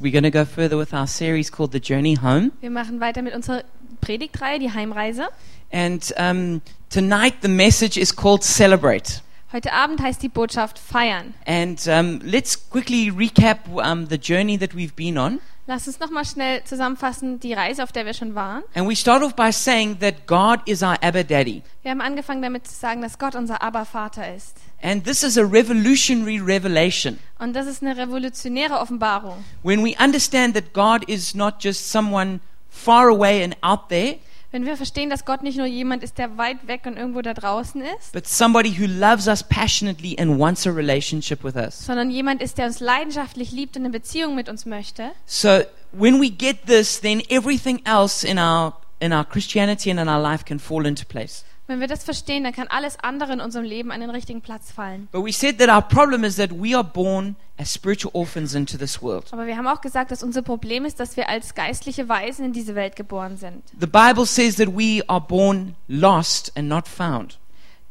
we're going to go further with our series called The Journey Home. Wir machen weiter mit unserer Predigtreihe, die Heimreise. And um, tonight the message is called Celebrate. Heute Abend heißt die Botschaft Feiern. And um, let's quickly recap um, the journey that we've been on. Lass uns nochmal schnell zusammenfassen, die Reise, auf der wir schon waren. And we start off by saying that God is our Abba Daddy. Wir haben angefangen damit zu sagen, dass Gott unser Abba-Vater ist. And this is a revolutionary revelation. Und das ist eine revolutionäre Offenbarung. When we understand that God is not just someone far away and out there, Wenn wir verstehen, dass Gott nicht nur jemand ist, der weit weg und irgendwo da draußen ist, but somebody who loves us passionately and wants a relationship with us. sondern jemand ist, der uns leidenschaftlich liebt und eine Beziehung mit uns möchte, So when we get this, then everything else in our in our Christianity and in our life can fall into place. Wenn wir das verstehen, dann kann alles andere in unserem Leben an den richtigen Platz fallen. But we said that our problem is that we are born as spiritual orphans into this world. Aber wir haben auch gesagt, dass unser Problem ist, dass wir als geistliche Waisen in diese Welt geboren sind. The Bible says that we are born lost and not found.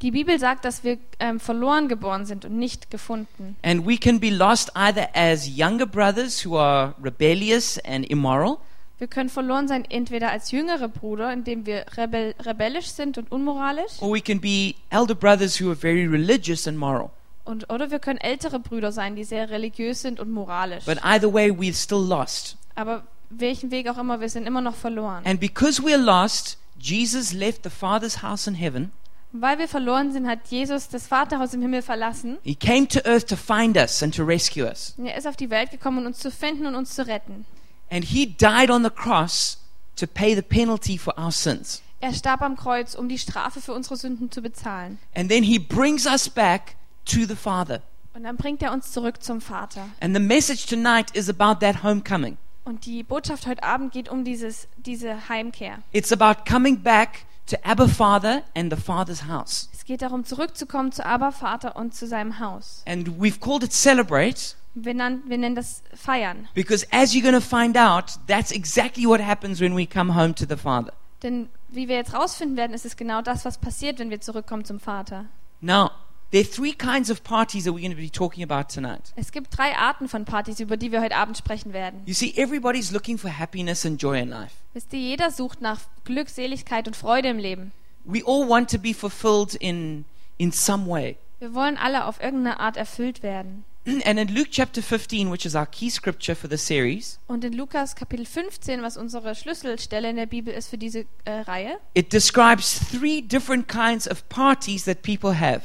Die Bibel sagt, dass wir ähm, verloren geboren sind und nicht gefunden. And we can be lost either as younger brothers who are rebellious and immoral, Wir können verloren sein, entweder als jüngere Brüder, indem wir rebell rebellisch sind und unmoralisch, or we can be elder brothers who are very religious and moral. und, oder wir können ältere Brüder sein, die sehr religiös sind und moralisch. But either way, we're still lost. Aber welchen Weg auch immer, wir sind immer noch verloren. And because we're lost, Jesus left the Father's house in heaven. Und weil wir verloren sind, hat Jesus das Vaterhaus im Himmel verlassen. He came to earth to find us and to rescue us. Er ist auf die Welt gekommen, um uns zu finden und uns zu retten. And he died on the cross to pay the penalty for our sins. Er starb am Kreuz, um die Strafe für unsere Sünden zu bezahlen. And then he brings us back to the Father. Und dann bringt er uns zurück zum Vater. And the message tonight is about that homecoming. Und die Botschaft heute Abend geht um dieses, diese Heimkehr. It's about coming back to Abba Father and the Father's house. Es geht darum, zurückzukommen zu Abba Vater und zu seinem Haus. And we've called it Celebrate Wir, nan- wir nennen das Feiern. because, as you're going to find out, that's exactly what happens when we come home to the Father. Denn wie wir jetzt rausfinden werden, ist es genau das, was passiert, wenn wir zurückkommen zum Vater. Now, there are three kinds of parties that we're going to be talking about tonight. Es gibt drei Arten von Partys, über die wir heute Abend sprechen werden. You see, everybody's looking for happiness and joy in life. Wisst ihr, jeder sucht nach Glückseligkeit und Freude im Leben. We all want to be fulfilled in, in some way. Wir wollen alle auf irgendeine Art erfüllt werden. And in Luke chapter 15, which is our key scripture for the series, Und in Lukas Kapitel 15, was unsere Schlüsselstelle in der Bibel ist für diese äh, Reihe, it describes three different kinds of parties that people have.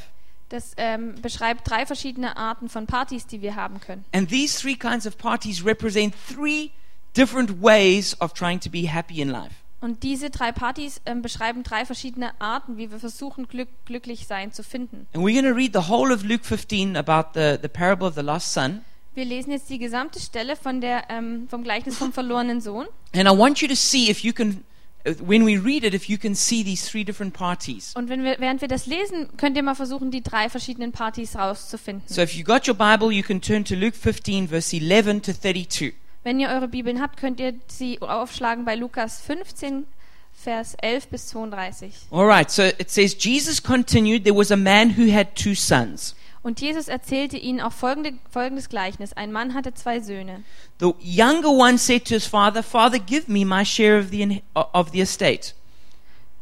das ähm, beschreibt drei verschiedene Arten von Partys, die wir haben können. And these three kinds of parties represent three different ways of trying to be happy in life. Und diese drei Partys ähm, beschreiben drei verschiedene Arten, wie wir versuchen, Glück, glücklich sein zu finden. And we're going to read the whole of Luke 15 about the, the parable of the lost son. Wir lesen jetzt die gesamte Stelle von der, ähm, vom Gleichnis vom verlorenen Sohn. And I want you to see if you can, when we read it, if you can see these three different parties. Und wenn wir, während wir das lesen, könnt ihr mal versuchen, die drei verschiedenen Partys rauszufinden. So if you got your Bible, you can turn to Luke 15, verse 11 to 32. Wenn ihr eure Bibeln habt, könnt ihr sie aufschlagen bei Lukas 15, Vers 11 bis 32. All right, so it says, Jesus continued, there was a man who had two sons. Und Jesus erzählte ihnen auch folgende, folgendes Gleichnis. Ein Mann hatte zwei Söhne. The younger one said to his father, Father, give me my share of the, of the estate.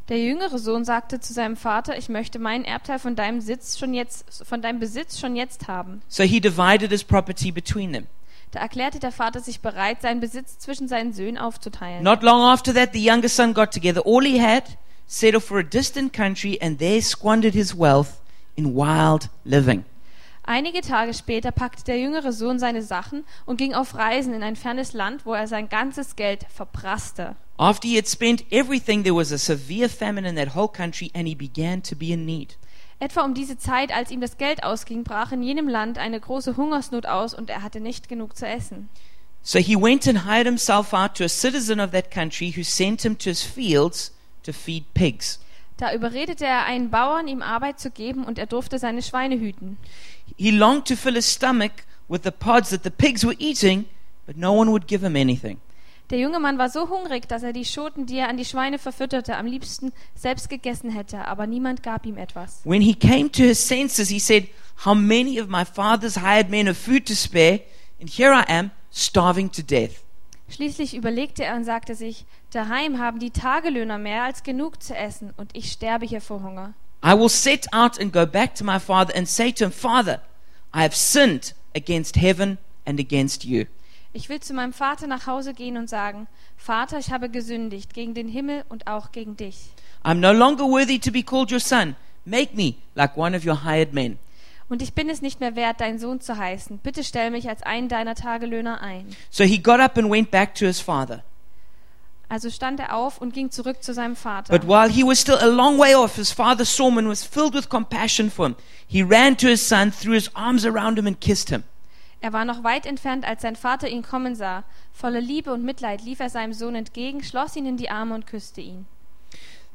Der jüngere Sohn sagte zu seinem Vater, ich möchte meinen Erbteil von deinem Sitz schon jetzt, von deinem Besitz schon jetzt haben. So he divided his property between them. Da erklärte der Vater sich bereit, seinen Besitz zwischen seinen Söhnen aufzuteilen. Not long after that, the younger son got together all he had, set off for a distant country, and there squandered his wealth in wild living. Einige Tage später packte der jüngere Sohn seine Sachen und ging auf Reisen in ein fernes Land, wo er sein ganzes Geld verprasste. After he had spent everything, there was a severe famine in that whole country, and he began to be in need. Etwa um diese Zeit, als ihm das Geld ausging, brach in jenem Land eine große Hungersnot aus und er hatte nicht genug zu essen. So he went and hired himself out to a citizen of that country who sent him to his fields to feed pigs. Da überredete er einen Bauern, ihm Arbeit zu geben, und er durfte seine Schweine hüten. He longed to fill his stomach with the pods that the pigs were eating, but no one would give him anything. Der junge Mann war so hungrig, dass er die Schoten, die er an die Schweine verfütterte, am liebsten selbst gegessen hätte, aber niemand gab ihm etwas. When he came to his senses, he said, How many of my father's hired men have food to spare, and here I am, starving to death. Schließlich überlegte er und sagte sich, daheim haben die Tagelöhner mehr als genug zu essen und ich sterbe hier vor Hunger. I will set out and go back to my father and say to him, Father, I have sinned against heaven and against you. Ich will zu meinem Vater nach Hause gehen und sagen, Vater, ich habe gesündigt gegen den Himmel und auch gegen dich. I'm no longer worthy to be called your son. Make me like one of your hired men. Und ich bin es nicht mehr wert, dein Sohn zu heißen. Bitte stell mich als einen deiner Tagelöhner ein. So he got up and went back to his father. Also stand er auf und ging zurück zu seinem Vater. But while he was still a long way off, his father saw him and was filled with compassion for him. He ran to his son, threw his arms around him, and kissed him. Er war noch weit entfernt, als sein Vater ihn kommen sah. Voller Liebe und Mitleid lief er seinem Sohn entgegen, schloss ihn in die Arme und küsste ihn.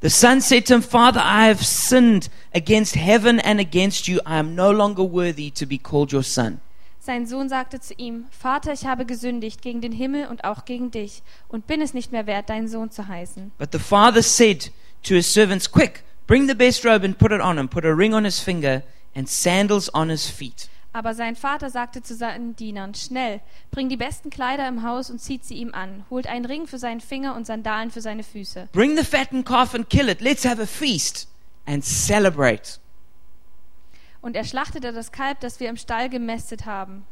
The son said to him, Father, I have sinned against heaven and against you. I am no longer worthy to be called your son. Sein Sohn sagte zu ihm, Vater, ich habe gesündigt gegen den Himmel und auch gegen dich und bin es nicht mehr wert, dein Sohn zu heißen. But the father said to his servants, Quick, bring the best robe and put it on him. Put a ring on his finger and sandals on his feet. Aber sein Vater sagte zu seinen Dienern, schnell, bring die besten Kleider im Haus und zieht sie ihm an, holt einen Ring für seinen Finger und Sandalen für seine Füße. Bring the fattened calf and kill it. Let's have a feast and celebrate. Und er schlachtete das Kalb, das wir im Stall gemästet haben.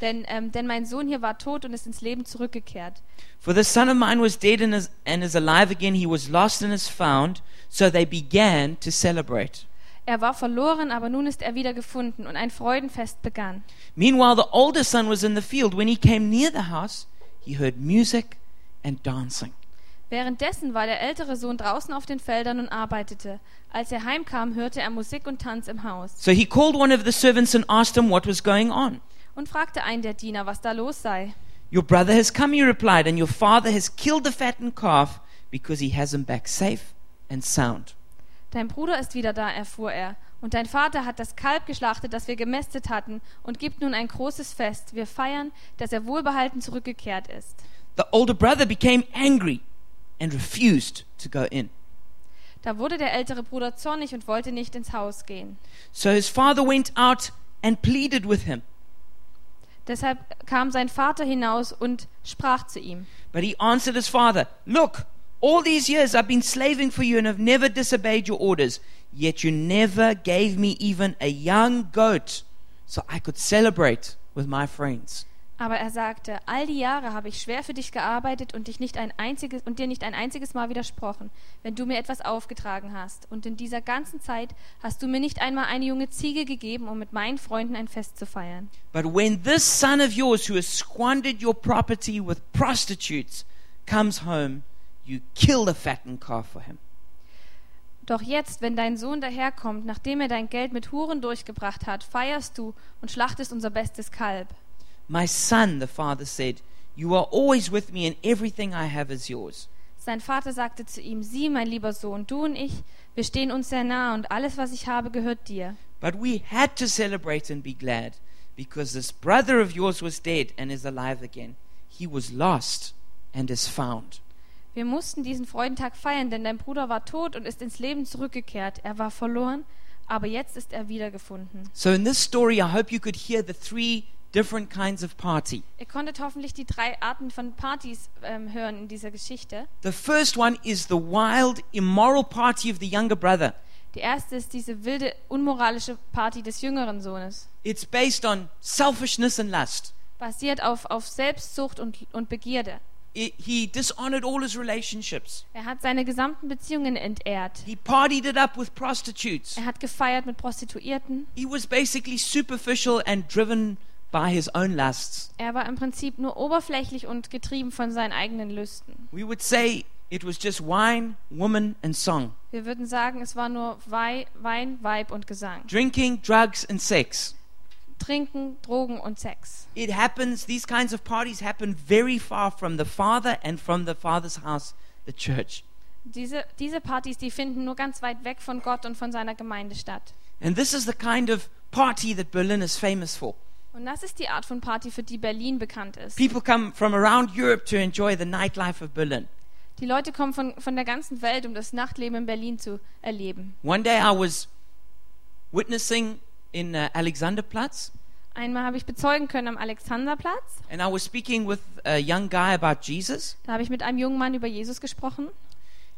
Denn, ähm, denn mein Sohn hier war tot und ist ins Leben zurückgekehrt. For the son of mine was dead and is, and is alive again. He was lost and is found. So they began to celebrate. Er war verloren, aber nun ist er wieder gefunden und ein Freudenfest begann. Meanwhile, the older son was in the field. When he came near the house, he heard music and dancing. Währenddessen war der ältere Sohn draußen auf den Feldern und arbeitete. Als er heimkam, hörte er Musik und Tanz im Haus So he called one of the servants and asked him what was going on. und fragte einen der Diener, was da los sei. Your brother has come, he replied, and your father has killed the fattened calf because he has him back safe and sound. Dein Bruder ist wieder da, erfuhr er. Und dein Vater hat das Kalb geschlachtet, das wir gemästet hatten, und gibt nun ein großes Fest. Wir feiern, dass er wohlbehalten zurückgekehrt ist. The older brother became angry and refused to go in. Da wurde der ältere Bruder zornig und wollte nicht ins Haus gehen. So his father went out and pleaded with him. Deshalb kam sein Vater hinaus und sprach zu ihm. But he answered his father, Look, all these years I've been slaving for you and have never disobeyed your orders, yet you never gave me even a young goat so I could celebrate with my friends. Aber er sagte, all die Jahre habe ich schwer für dich gearbeitet und dich nicht ein einziges und dir nicht ein einziges Mal widersprochen, wenn du mir etwas aufgetragen hast. Und in dieser ganzen Zeit hast du mir nicht einmal eine junge Ziege gegeben, um mit meinen Freunden ein Fest zu feiern. But when this son of yours who has squandered your property with prostitutes comes home, you kill the fattened calf for him. Doch jetzt, wenn dein Sohn daherkommt, nachdem er dein Geld mit Huren durchgebracht hat, feierst du und schlachtest unser bestes Kalb. My son, the father said, you are always with me and everything I have is yours. Sein Vater sagte zu ihm, sieh, mein lieber Sohn, du und ich, wir stehen uns sehr nah und alles, was ich habe, gehört dir. But we had to celebrate and be glad because this brother of yours was dead and is alive again. He was lost and is found. Wir mussten diesen Freudentag feiern, denn dein Bruder war tot und ist ins Leben zurückgekehrt. Er war verloren, aber jetzt ist er wiedergefunden. So in this story, I hope you could hear the three different kinds of party. Ihr konntet hoffentlich die drei Arten von Partys ähm, hören in dieser Geschichte. The first one is the wild, immoral party of the younger brother. Die erste ist diese wilde, unmoralische Party des jüngeren Sohnes. It's based on selfishness and lust. Basiert auf, auf Selbstsucht und, und Begierde. He dishonored all his relationships. Er hat seine gesamten Beziehungen entehrt. He partied it up with prostitutes. Er hat gefeiert mit Prostituierten. He was basically superficial and driven by his own lusts. Er war im Prinzip nur oberflächlich und getrieben von seinen eigenen Lüsten. We would say it was just wine, woman, and song. Wir würden sagen, es war nur Wei Wein, Weib und Gesang. Drinking, drugs, and sex. Trinken, Drogen und Sex. It happens, these kinds of parties happen very far from the Father and from the Father's house, the church. Diese, diese Partys, die finden nur ganz weit weg von Gott und von seiner Gemeinde statt. And this is the kind of party that Berlin is famous for. Und das ist die Art von Party, für die Berlin bekannt ist. People come from around Europe to enjoy the nightlife of Berlin. Die Leute kommen von, von der ganzen Welt, um das Nachtleben in Berlin zu erleben. One day I was witnessing in uh, Alexanderplatz, Einmal habe ich bezeugen können am Alexanderplatz. and I was speaking with a young guy about Jesus. Da habe ich mit einem jungen Mann über Jesus gesprochen.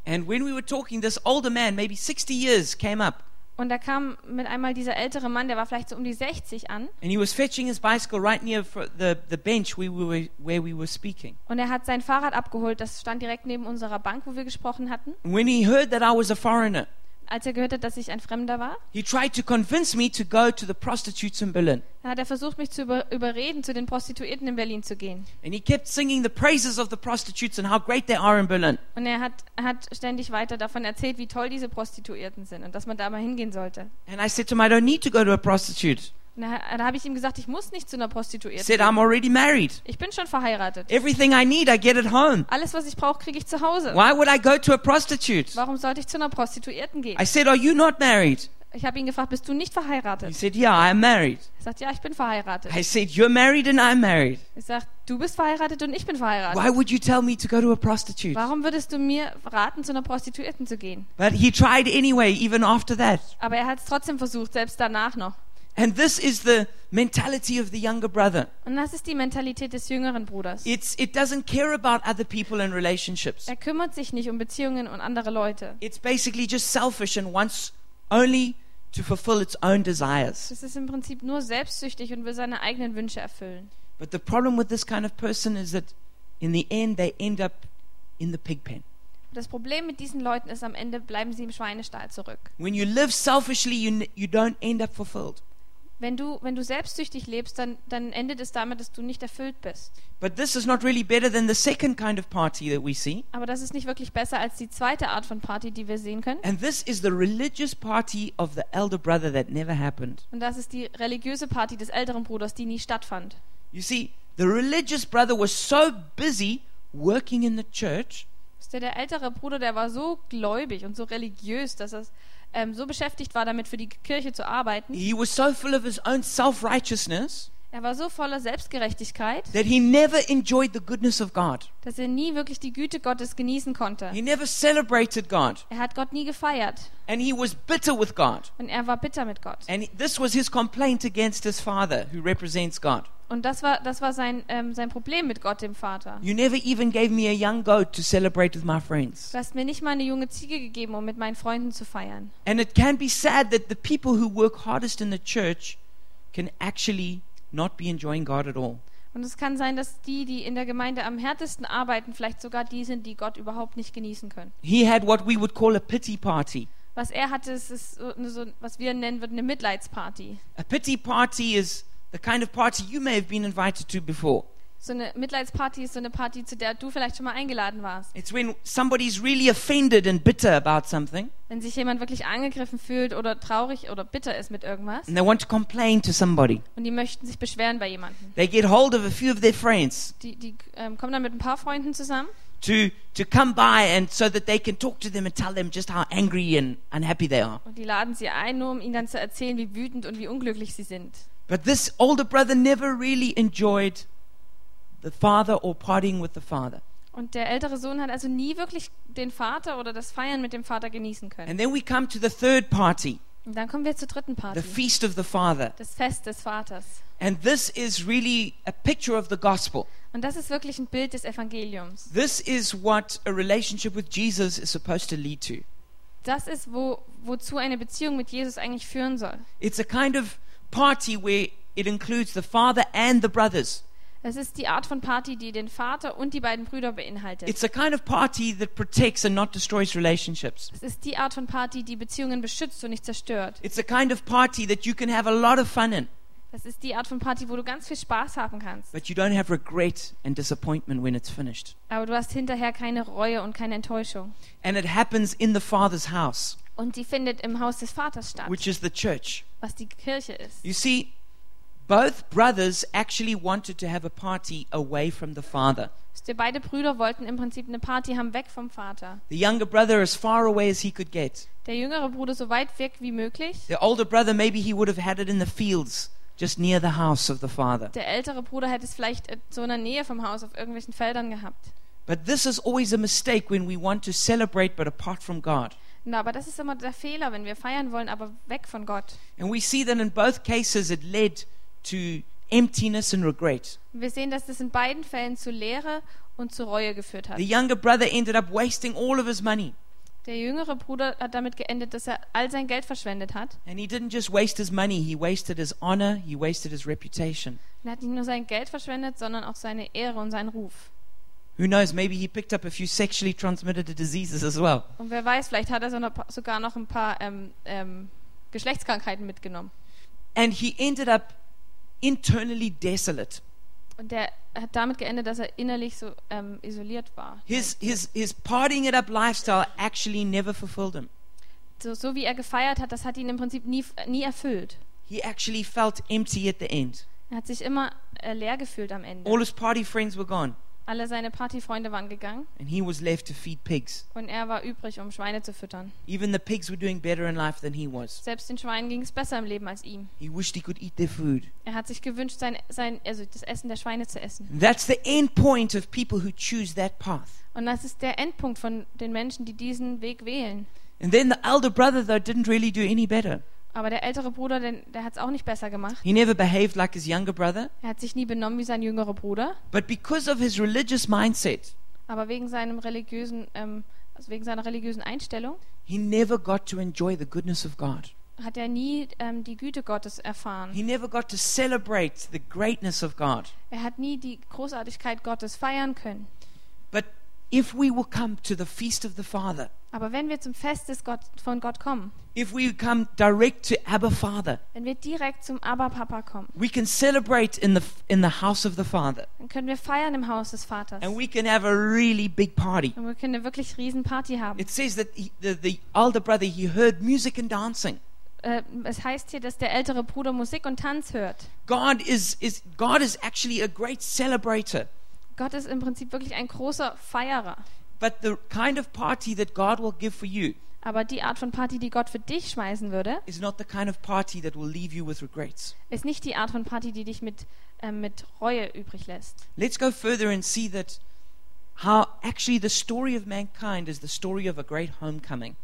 And when we were talking, this older man, maybe 60 years, came up Und da kam mit einmal dieser ältere Mann, der war vielleicht so um die 60 an. and he was fetching his bicycle right the, the we, were, where we were speaking. Und er hat sein Fahrrad abgeholt. Das stand direkt neben unserer Bank, wo wir gesprochen hatten. When he heard that I was a foreigner, Als er gehört hat, dass ich ein Fremder war, he tried to convince me to go to the prostitutes in Berlin. hat er versucht, mich zu über überreden, zu den Prostituierten in Berlin zu gehen. And he kept singing the praises of the prostitutes and how great they are in Berlin. Und er hat, hat ständig weiter davon erzählt, wie toll diese Prostituierten sind und dass man da mal hingehen sollte. And I said to him, I don't need to go to a prostitute. Und da, habe ich ihm gesagt, ich muss nicht zu einer He Prostituierten. said. I'm already married. Ich bin schon verheiratet. Everything I need, I get at home. Alles, was ich brauche, kriege ich zu Hause. Why would I go to a prostitute? Warum sollte ich zu einer Prostituierten gehen? I said, Are you not married? Ich habe ihn gefragt, bist du nicht He verheiratet? said, Yeah, I am married. Er sagt, ja, ich bin verheiratet. I said, You're married and I'm married. Ich sage, du bist verheiratet und ich bin verheiratet. Why would you tell me to go to a prostitute? Warum würdest du mir raten, zu einer Prostituierten zu gehen? But he tried anyway, even after that. Aber er hat es trotzdem versucht, selbst danach noch. And this is the mentality of the younger brother. Und das ist die Mentalität des jüngeren Bruders. It's, it doesn't care about other people and relationships. Er kümmert sich nicht um Beziehungen und andere Leute. It's basically just selfish and wants only to fulfill its own desires. Es ist im Prinzip nur selbstsüchtig und will seine eigenen Wünsche erfüllen. But the problem with this kind of person is that in the end they end up in the pig pen. Das Problem mit diesen Leuten ist, am Ende bleiben sie im Schweinestall zurück. When you live selfishly, you, you don't end up fulfilled. Wenn du, wenn du selbstsüchtig lebst, dann, dann endet es damit, dass du nicht erfüllt bist. But this is not really better than the second kind of party that we see. Aber das ist nicht wirklich besser als die zweite Art von Party, die wir sehen können. And this is the religious party of the elder brother that never happened. Und das ist die religiöse Party des älteren Bruders, die nie stattfand. You see, the religious brother was so busy working in the church ihr, Der ältere Bruder, der war so gläubig und so religiös, dass er ähm, so beschäftigt war, damit für die Kirche zu arbeiten. He was so full of his own self righteousness Er war so voller Selbstgerechtigkeit, that he never enjoyed the goodness of God. dass er nie wirklich die Güte Gottes genießen konnte. He never celebrated God. Er hat Gott nie gefeiert And he was bitter with God. und er war bitter mit Gott. And this was his complaint against his father, who represents God. Und das war, das war sein, ähm, sein Problem mit Gott, dem Vater. You never even gave me a young goat to celebrate with my friends. Du hast mir nicht mal eine junge Ziege gegeben, um mit meinen Freunden zu feiern. And it can be sad that the people who work hardest in the church can actually not be enjoying God at all. Und es kann sein, dass die, die in der Gemeinde am härtesten arbeiten, vielleicht sogar die sind, die Gott überhaupt nicht genießen können. He had what we would call a pity party. Was er hatte, ist, ist so, was wir nennen würden, eine Mitleidsparty. A pity party is the kind of party you may have been invited to before. So eine Mitleidsparty ist so eine Party, zu der du vielleicht schon mal eingeladen warst. It's when somebody's really offended and bitter about something Wenn sich jemand wirklich angegriffen fühlt oder traurig oder bitter ist mit irgendwas and they want to complain to somebody. und die möchten sich beschweren bei jemandem. They get hold of a few of their friends Die, die ähm, kommen dann mit ein paar Freunden zusammen to, to come by and so that they can talk to them and tell them just how angry and unhappy they are. und die laden sie ein, nur um ihnen dann zu erzählen, wie wütend und wie unglücklich sie sind. But this older brother never really enjoyed the father or partying with the father. Und der ältere Sohn hat also nie wirklich den Vater oder das Feiern mit dem Vater genießen können. And then we come to the third party, Und dann kommen wir zur dritten the Party, feast of the father. das Fest des Vaters. And this is really a picture of the gospel. Und das ist wirklich ein Bild des Evangeliums. This is what a relationship with Jesus is supposed to lead to. Das ist, wo, wozu eine Beziehung mit Jesus eigentlich führen soll. It's a kind of party where it includes the father and the brothers. Es ist die Art von Party, die den Vater und die beiden Brüder beinhaltet. It's a kind of party that protects and not destroys relationships. Es ist die Art von Party, die Beziehungen beschützt und nicht zerstört. It's a kind of party that you can have a lot of fun in, Das ist die Art von Party, wo du ganz viel Spaß haben kannst. but you don't have regret and disappointment when it's finished. Aber du hast hinterher keine Reue und keine Enttäuschung. And it happens in the Father's house, Und die findet im Haus des Vaters statt, which is the church. was die Kirche ist. You see, both brothers actually wanted to have a party away from the Father. Beide Brüder wollten im Prinzip eine Party haben, weg vom Vater. The younger brother as far away as he could get. Der jüngere Bruder so weit weg wie möglich. The older brother, maybe he would have had it in the fields just near the house of the Father. Der ältere Bruder hätte es vielleicht so in der Nähe vom Haus auf irgendwelchen Feldern gehabt. But this is always a mistake when we want to celebrate but apart from God. Na, aber das ist immer der Fehler, wenn wir feiern wollen, aber weg von Gott. And we see that in both cases it led to emptiness and regret. Wir sehen, dass das in beiden Fällen zu Leere und zu Reue geführt hat. The younger brother ended up wasting all of his money. Der jüngere Bruder hat damit geendet, dass er all sein Geld verschwendet hat. And he didn't just waste his money, he wasted his honor, he wasted his reputation. Er hat nicht nur sein Geld verschwendet, sondern auch seine Ehre und seinen Ruf. Who knows, maybe he picked up a few sexually transmitted diseases as well. Und wer weiß, vielleicht hat er sogar noch ein paar ähm, ähm, Geschlechtskrankheiten mitgenommen. And he ended up internally desolate. Und der hat damit geendet, dass er innerlich so ähm, isoliert war. His, his, his partying it up lifestyle actually never fulfilled him. So, so wie er gefeiert hat, das hat ihn im Prinzip nie, nie erfüllt. He actually felt empty at the end. Er hat sich immer äh, leer gefühlt am Ende. All his party friends were gone, Alle seine Partyfreunde waren gegangen and he was left to feed pigs. und er war übrig, um Schweine zu füttern. Even the pigs were doing better in life than he was. Selbst den Schweinen ging es besser im Leben als ihm. He wished he could eat their food. Er hat sich gewünscht, sein, sein, also das Essen der Schweine zu essen. That's the end point of people who choose that path. Und das ist der Endpunkt von den Menschen, die diesen Weg wählen. And then the elder brother, though, didn't really do any better. Aber der ältere Bruder, der, der hat es auch nicht besser gemacht. He never behaved like his younger brother. Er hat sich nie benommen wie sein jüngerer Bruder. But because of his religious mindset, Aber wegen seinem religiösen, ähm, also wegen seiner religiösen Einstellung he never got to enjoy the goodness of God. hat er nie ähm, die Güte Gottes erfahren. He never got to celebrate the greatness of God. Er hat nie die Großartigkeit Gottes feiern können. But if we will come to the feast of the Father, Aber wenn wir zum Fest des Gott, von Gott kommen, if we come direct to Abba Father, wenn wir direkt zum Abba Papa kommen, we can celebrate in the in the house of the Father, dann können wir feiern im Haus des Vaters. and we can have a really big party. Und wir können eine wirklich riesen Party haben. It says that he, the, the older brother he heard music and dancing. Äh, es heißt hier, dass der ältere Bruder Musik und Tanz hört. God is is God is actually a great celebrator. Gott ist im Prinzip wirklich ein großer Feierer. But the kind of party that God will give for you Aber die Art von Party, die Gott für dich schmeißen würde, is not the kind of party that will leave you with regrets. ist nicht die Art von Party, die dich mit, ähm, mit Reue übrig lässt. Let's go further and see that how actually the story of mankind is the story of a great homecoming.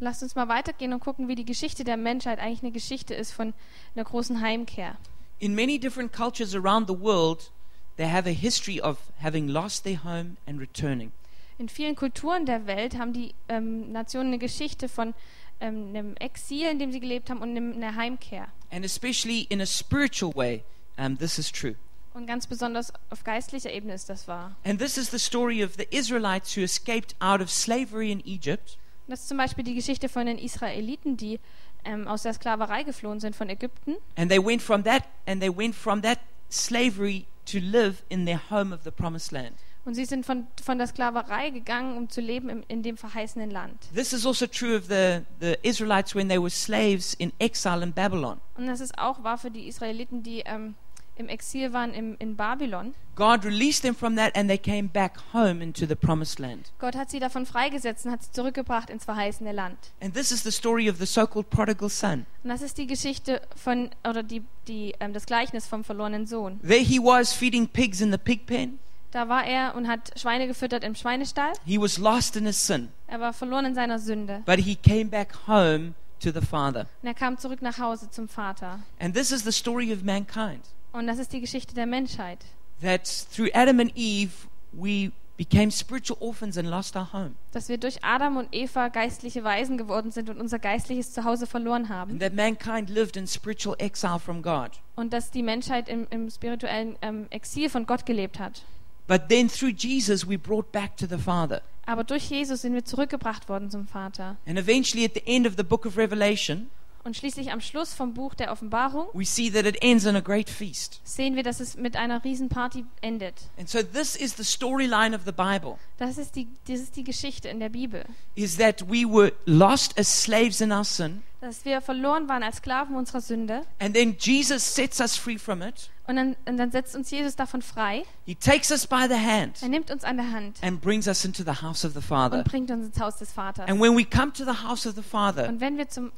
Lasst uns mal weitergehen und gucken, wie die Geschichte der Menschheit eigentlich eine Geschichte ist von einer großen Heimkehr. In many different cultures around the world, they have a history of having lost their home and returning. In vielen Kulturen der Welt haben die ähm, Nationen eine Geschichte von ähm, einem Exil, in dem sie gelebt haben, und einem, einer Heimkehr. And especially in a spiritual way, um, this is true. Und ganz besonders auf geistlicher Ebene ist das wahr. And this is the story of the Israelites who escaped out of slavery in Egypt Und das ist zum Beispiel die Geschichte von den Israeliten, die ähm, aus der Sklaverei geflohen sind von Ägypten. and they went from that and they went from that slavery to live in their home of the promised land. Und sie sind von, von der Sklaverei gegangen, um zu leben im, in dem verheißenen Land. This is also true of the, the Israelites when they were slaves in exile in Babylon. Und das ist auch wahr für die Israeliten, die ähm, im Exil waren im, in Babylon. God released them from that and they came back home into the promised land. Gott hat sie davon freigesetzt und hat sie zurückgebracht ins verheißene Land. And this is the story of the so called prodigal son. Und das ist die Geschichte von, oder die, die, ähm, das Gleichnis vom verlorenen Sohn. There he was feeding pigs in the pig pen. Da war er und hat Schweine gefüttert im Schweinestall. He was lost in his sin, Er war verloren in seiner Sünde. but he came back home to the Father. Und er kam zurück nach Hause zum Vater. And this is the story of mankind. Und das ist die Geschichte der Menschheit. That through Adam and Eve, we became spiritual orphans and lost our home. Dass wir durch Adam und Eva geistliche Waisen geworden sind und unser geistliches Zuhause verloren haben. And that mankind lived in spiritual exile from God. Und dass die Menschheit im, im spirituellen ähm, Exil von Gott gelebt hat. But then through Jesus, we brought back to the Father. Aber durch Jesus sind wir zurückgebracht worden zum Vater. And eventually, at the end of the book of Revelation, Und schließlich am Schluss vom Buch der Offenbarung we see that it ends in a great feast. sehen wir, dass es mit einer Riesenparty endet. And so, this is the storyline of the Bible Das ist die, das ist die Geschichte in der Bibel. is that we were lost as slaves in our sin, Dass wir verloren waren als Sklaven unserer Sünde. and then Jesus sets us free from it. Und dann, und dann setzt uns Jesus davon frei. He takes us by the hand Er nimmt uns an der Hand and brings us into the house of the Father. und bringt uns ins Haus des Vaters. And when we come to the house of the Father, Und wenn wir zum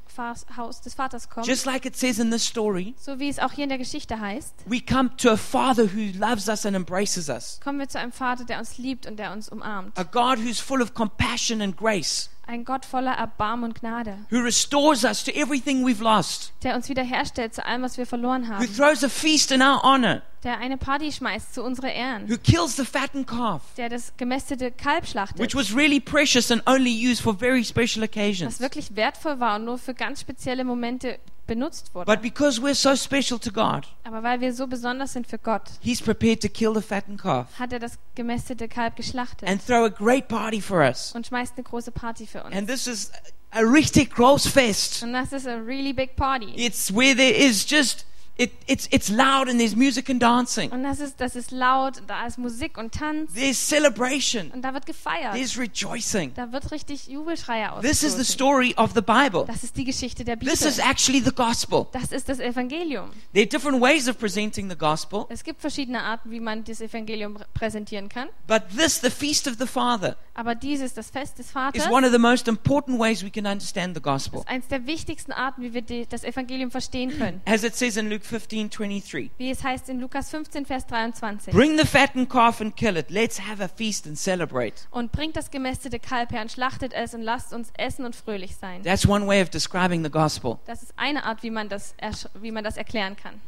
Haus des Vaters kommen, just like it says in this story, so wie es auch hier in der Geschichte heißt, we come to a Father who loves us and embraces us, kommen wir zu einem Vater, der uns liebt und der uns umarmt. a God who's full of compassion and grace. Ein Gott voller Erbarmen und Gnade, who restores us to everything we've lost, der uns wiederherstellt zu allem, was wir verloren who haben, throws a feast in our honor, der eine Party schmeißt zu unserer Ehren, who kills the fattened calf, der das gemästete Kalb schlachtet, which was really precious and only used for very special was occasions. wirklich wertvoll war und nur für ganz spezielle Momente benutzt wurde. But because we're so special to God, Aber weil wir so besonders sind für Gott, He's prepared to kill the fattened calf hat er das gemästete Kalb geschlachtet and throw a great party for us. und schmeißt eine große Party für uns. And this is a richtig Großfest. Und das ist a really big party. It's where there is just it, it's it's loud and there's music and dancing. Und das ist, das ist laut, da ist Musik und Tanz There's celebration. und da wird gefeiert. There's rejoicing. Da wird richtig Jubelschreie This is the ausgestoßen. story of the Bible. Das ist die Geschichte der Bibel. This is actually the gospel. Das ist das Evangelium. There are different ways of presenting the gospel, Es gibt verschiedene Arten, wie man das Evangelium präsentieren kann. but this, the feast of the Father, Aber dieses, das Fest des Vaters, is one of the most important ways we can understand the gospel. ist eines der wichtigsten Arten, wie wir die, das Evangelium verstehen können. As it says in Luke 15 23. Wie es heißt in Lukas 15, Vers 23. Bring the fattened calf and kill it. Let's have a feast and celebrate. Und bringt das gemästete Kalb her und schlachtet es und lasst uns essen und fröhlich sein. That's one way of describing the gospel. Das ist eine Art, wie man das, wie man das erklären kann.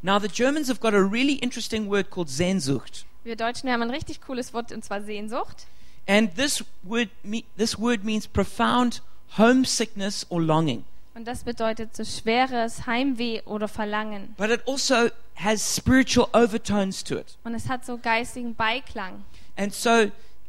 Now, the Germans have got a really interesting word called Sehnsucht. Wir Deutschen haben ein richtig cooles Wort, und zwar Sehnsucht. And this word, this word means profound homesickness or longing. Und das bedeutet so schweres Heimweh oder Verlangen. But it also has spiritual overtones to it. Und es hat so geistigen Beiklang. And so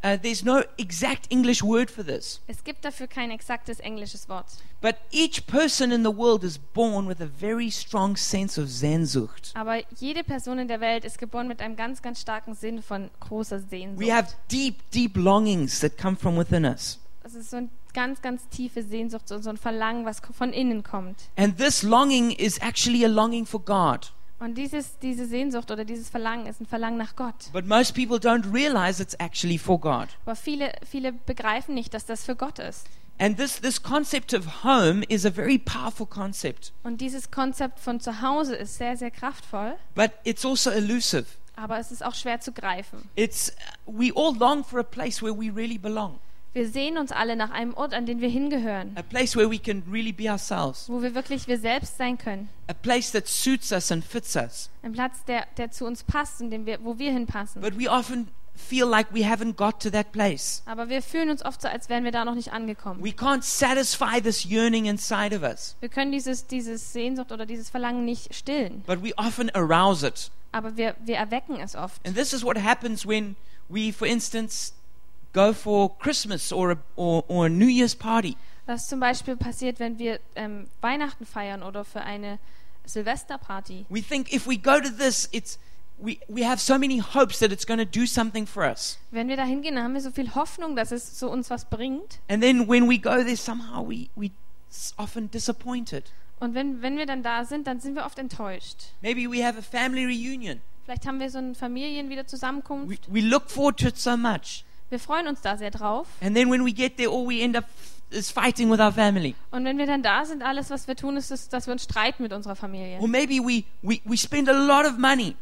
uh, there's no exact English word for this. Es gibt dafür kein exaktes englisches Wort. But each person in the world is born with a very strong sense of Sehnsucht. Aber jede Person in der Welt ist geboren mit einem ganz, ganz starken Sinn von großer Sehnsucht. We have deep, deep longings that come from within us. Es ist so eine ganz, ganz tiefe Sehnsucht, so so ein Verlangen, was von innen kommt. And this longing is actually a longing for God. Und dieses, diese Sehnsucht oder dieses Verlangen ist ein Verlangen nach Gott. But most people don't realize it's actually for God. Aber viele, viele begreifen nicht, dass das für Gott ist. And this, this concept of home is a very powerful concept, Und dieses Konzept von zu Hause ist sehr, sehr kraftvoll, but it's also elusive. aber es ist auch schwer zu greifen. It's, we all long for a place where we really belong, Wir sehen uns alle nach einem Ort, an den wir hingehören, a place where we can really be ourselves, wo wir wirklich wir selbst sein können. a place that suits us and fits us. Ein Platz, der, der zu uns passt und dem wir, wo wir hinpassen. But we often feel like we haven't got to that place. Aber wir fühlen uns oft so, als wären wir da noch nicht angekommen. We can't satisfy this yearning inside of us, Wir können dieses, dieses Sehnsucht oder dieses Verlangen nicht stillen, but we often arouse it. aber wir, wir erwecken es oft. And this is what happens when we, for instance, go for Christmas or a, or, or a New Year's party. Was zum Beispiel passiert, wenn wir ähm, Weihnachten feiern oder für eine Silvesterparty. We think if we go to this, it's we, we have so many hopes that it's going to do something for us. Wenn wir da hingehen, dann haben wir so viel Hoffnung, dass es so uns was bringt. And then when we go there, somehow we we often disappointed. Und wenn, wenn wir dann da sind, dann sind wir oft enttäuscht. Maybe we have a family reunion. Vielleicht haben wir so eine Familien wieder We, we look forward to it so much, Wir freuen uns da sehr drauf. and then when we get there, all we end up is fighting with our family. Und wenn wir dann da sind, alles, was wir tun, ist, ist dass wir uns streiten mit unserer Familie. Or maybe we, we, we spend a lot of money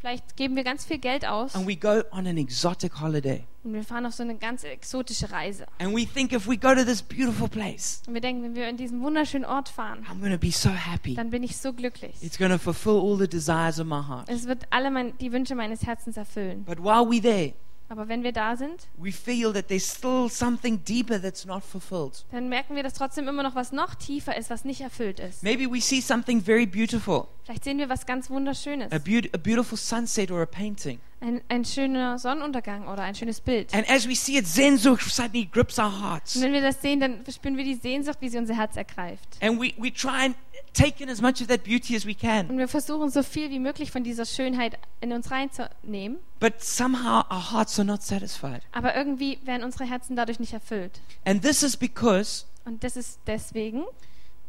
Vielleicht geben wir ganz viel Geld aus and we go on an exotic holiday. und wir fahren auf so eine ganz exotische Reise. And we think if we go to this beautiful place, Und wir denken, wenn wir in diesen wunderschönen Ort fahren, I'm to be so happy. dann bin ich so glücklich. It's to fulfill all the desires of my heart. Es wird alle mein, die Wünsche meines Herzens erfüllen. But while we're there, Aber wenn wir da sind, we feel that there's still something deeper that's not fulfilled. dann merken wir, dass trotzdem immer noch was noch tiefer ist, was nicht erfüllt ist. Maybe we see something very beautiful Vielleicht sehen wir was ganz Wunderschönes. a, beaut- a beautiful sunset or a painting. Ein, ein schöner Sonnenuntergang oder ein schönes Bild. And as we see it, Zenzuch suddenly grips our hearts. Und wenn wir das sehen, dann spüren wir die Sehnsucht, wie sie unser Herz ergreift. And we, we try and take in as much of that beauty as we can. Und wir versuchen so viel wie möglich von dieser Schönheit in uns reinzunehmen. But somehow our hearts are not satisfied. Aber irgendwie werden unsere Herzen dadurch nicht erfüllt. And this is because Und das ist deswegen,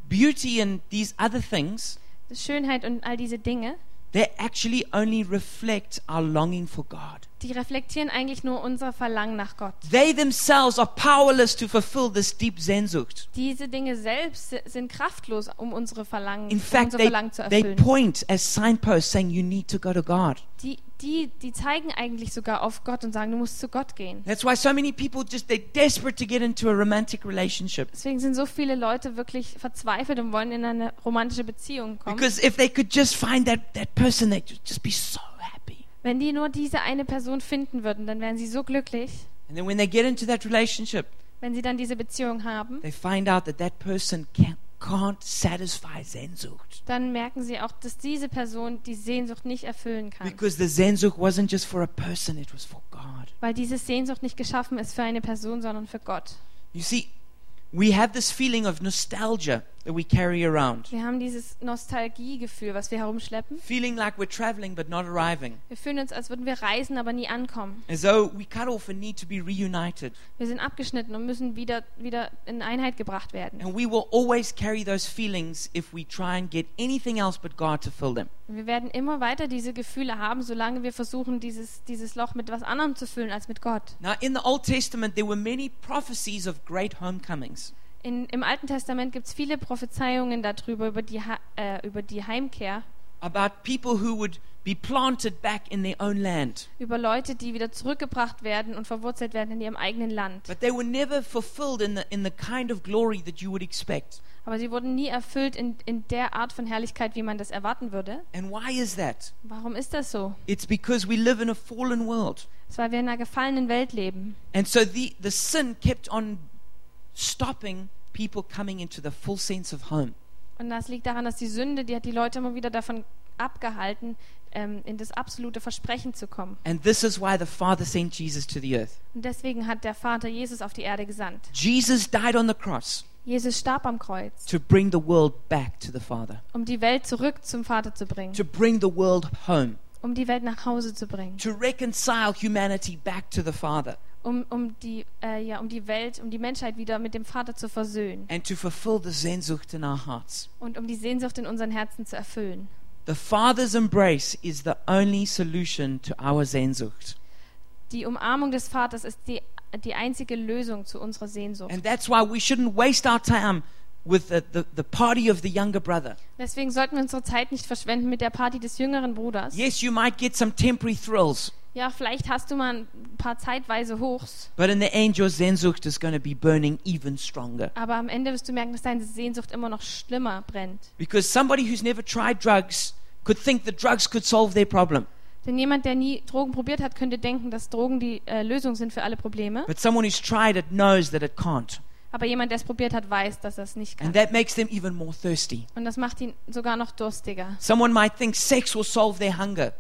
beauty and these other things, Schönheit und all diese Dinge, they actually only reflect our longing for God. die reflektieren eigentlich nur unser Verlangen nach Gott. They themselves are powerless to fulfill this deep Sehnsucht. Diese Dinge selbst si- sind kraftlos, um unsere Verlangen, In um fact, unser they, Verlangen zu they point as signposts saying you need to go to God. Die, die, die zeigen eigentlich sogar auf Gott und sagen, du musst zu Gott gehen. That's why so many people just they're desperate to get into a romantic relationship. Deswegen sind so viele Leute wirklich verzweifelt und wollen in eine romantische Beziehung kommen. Because if they could just find that, that person, they'd ju- just be so happy. Wenn die nur diese eine Person finden würden, dann wären sie so glücklich. And then when they get into that relationship, Wenn sie dann diese Beziehung haben, they find out that that person can't, can't satisfy Zenzucht. dann merken sie auch, dass diese Person die Sehnsucht nicht erfüllen kann. Because the Zenzucht wasn't just for a person, it was for God. Weil diese Sehnsucht nicht geschaffen ist für eine Person, sondern für Gott. You see, we have this feeling of nostalgia that we carry around. Wir haben dieses Nostalgiegefühl, was wir herumschleppen. Feeling like we're traveling but not arriving. Wir fühlen uns, als würden wir reisen, aber nie ankommen. As though we cut off and need to be reunited. Wir sind abgeschnitten und müssen wieder, wieder in Einheit gebracht werden. And we will always carry those feelings if we try and get anything else but God to fill them. Und wir werden immer weiter diese Gefühle haben, solange wir versuchen, dieses, dieses Loch mit was anderem zu füllen als mit Gott. Now, in the Old Testament, there were many prophecies of great homecomings. In, Im Alten Testament gibt es viele Prophezeiungen darüber, über die, Ha- äh, über die Heimkehr, about people who would be planted back in their own land. über Leute, die wieder zurückgebracht werden und verwurzelt werden in ihrem eigenen Land. But they were never fulfilled in the, in the kind of glory that you would expect. Aber sie wurden nie erfüllt in, in der Art von Herrlichkeit, wie man das erwarten würde. And why is that? Warum ist das so? It's because we live in a fallen world. Es ist, weil wir in einer gefallenen Welt leben. And so the, the sin kept on stopping people coming into the full sense of home. Und das liegt daran, dass die Sünde, die hat die Leute immer wieder davon abgehalten, ähm, in das absolute Versprechen zu kommen. And this is why the Father sent Jesus to the earth. Und deswegen hat der Vater Jesus auf die Erde gesandt. Jesus died on the cross Jesus starb am Kreuz, to bring the world back to the Father, um die Welt zurück zum Vater zu bringen, to bring the world home, um die Welt nach Hause zu bringen, to reconcile humanity back to the Father, um, um, die, äh, ja, um die Welt, um die Menschheit wieder mit dem Vater zu versöhnen and to fulfill the Zenzucht in our hearts. und um die Sehnsucht in unseren Herzen zu erfüllen. The Father's embrace is the only solution to our Zenzucht. Die Umarmung des Vaters ist die, die einzige Lösung zu unserer Sehnsucht. And that's why we shouldn't waste our time with the, the, the party of the younger brother. Deswegen sollten wir unsere Zeit nicht verschwenden mit der Party des jüngeren Bruders. Yes, you might get some temporary thrills, Ja, vielleicht hast du mal ein paar zeitweise Hochs, but in the end, your Zenzucht is going to be burning even stronger. aber am Ende wirst du merken, dass deine Sehnsucht immer noch schlimmer brennt. Because somebody who's never tried drugs could think that drugs could solve their problem. Denn jemand, der nie Drogen probiert hat, könnte denken, dass Drogen die äh, Lösung sind für alle Probleme. But someone who's tried it knows that it can't. Aber jemand, der es probiert hat, weiß, dass er es nicht kann. And that makes them even more thirsty. Und das macht ihn sogar noch durstiger. Someone might think sex will solve their hunger,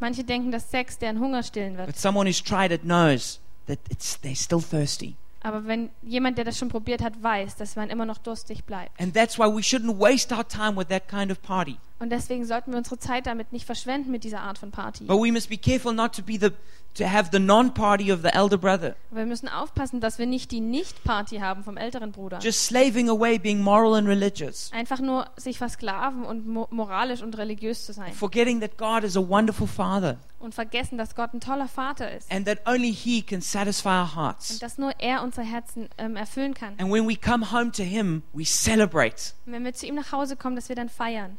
Manche denken, dass Sex deren Hunger stillen wird. but someone who's tried it knows that it's, they're still thirsty. Aber wenn jemand, der das schon probiert hat, weiß, dass man immer noch durstig bleibt. And that's why we shouldn't waste our time with that kind of party. Und deswegen sollten wir unsere Zeit damit nicht verschwenden mit dieser Art von Party. But we must be careful not to be the to have the non-party of the elder brother, Aber wir müssen aufpassen, dass wir nicht die Nicht-Party haben vom älteren Bruder. just slaving away, being moral and religious, Einfach nur sich versklaven und mo moralisch und religiös zu sein. forgetting that God is a wonderful Father Und vergessen, dass Gott ein toller Vater ist. and that only He can satisfy our Und hearts. dass nur er unsere Herzen ähm, erfüllen kann. And when we come home to Him, we celebrate. Und wenn wir zu ihm nach Hause kommen, dass wir dann feiern.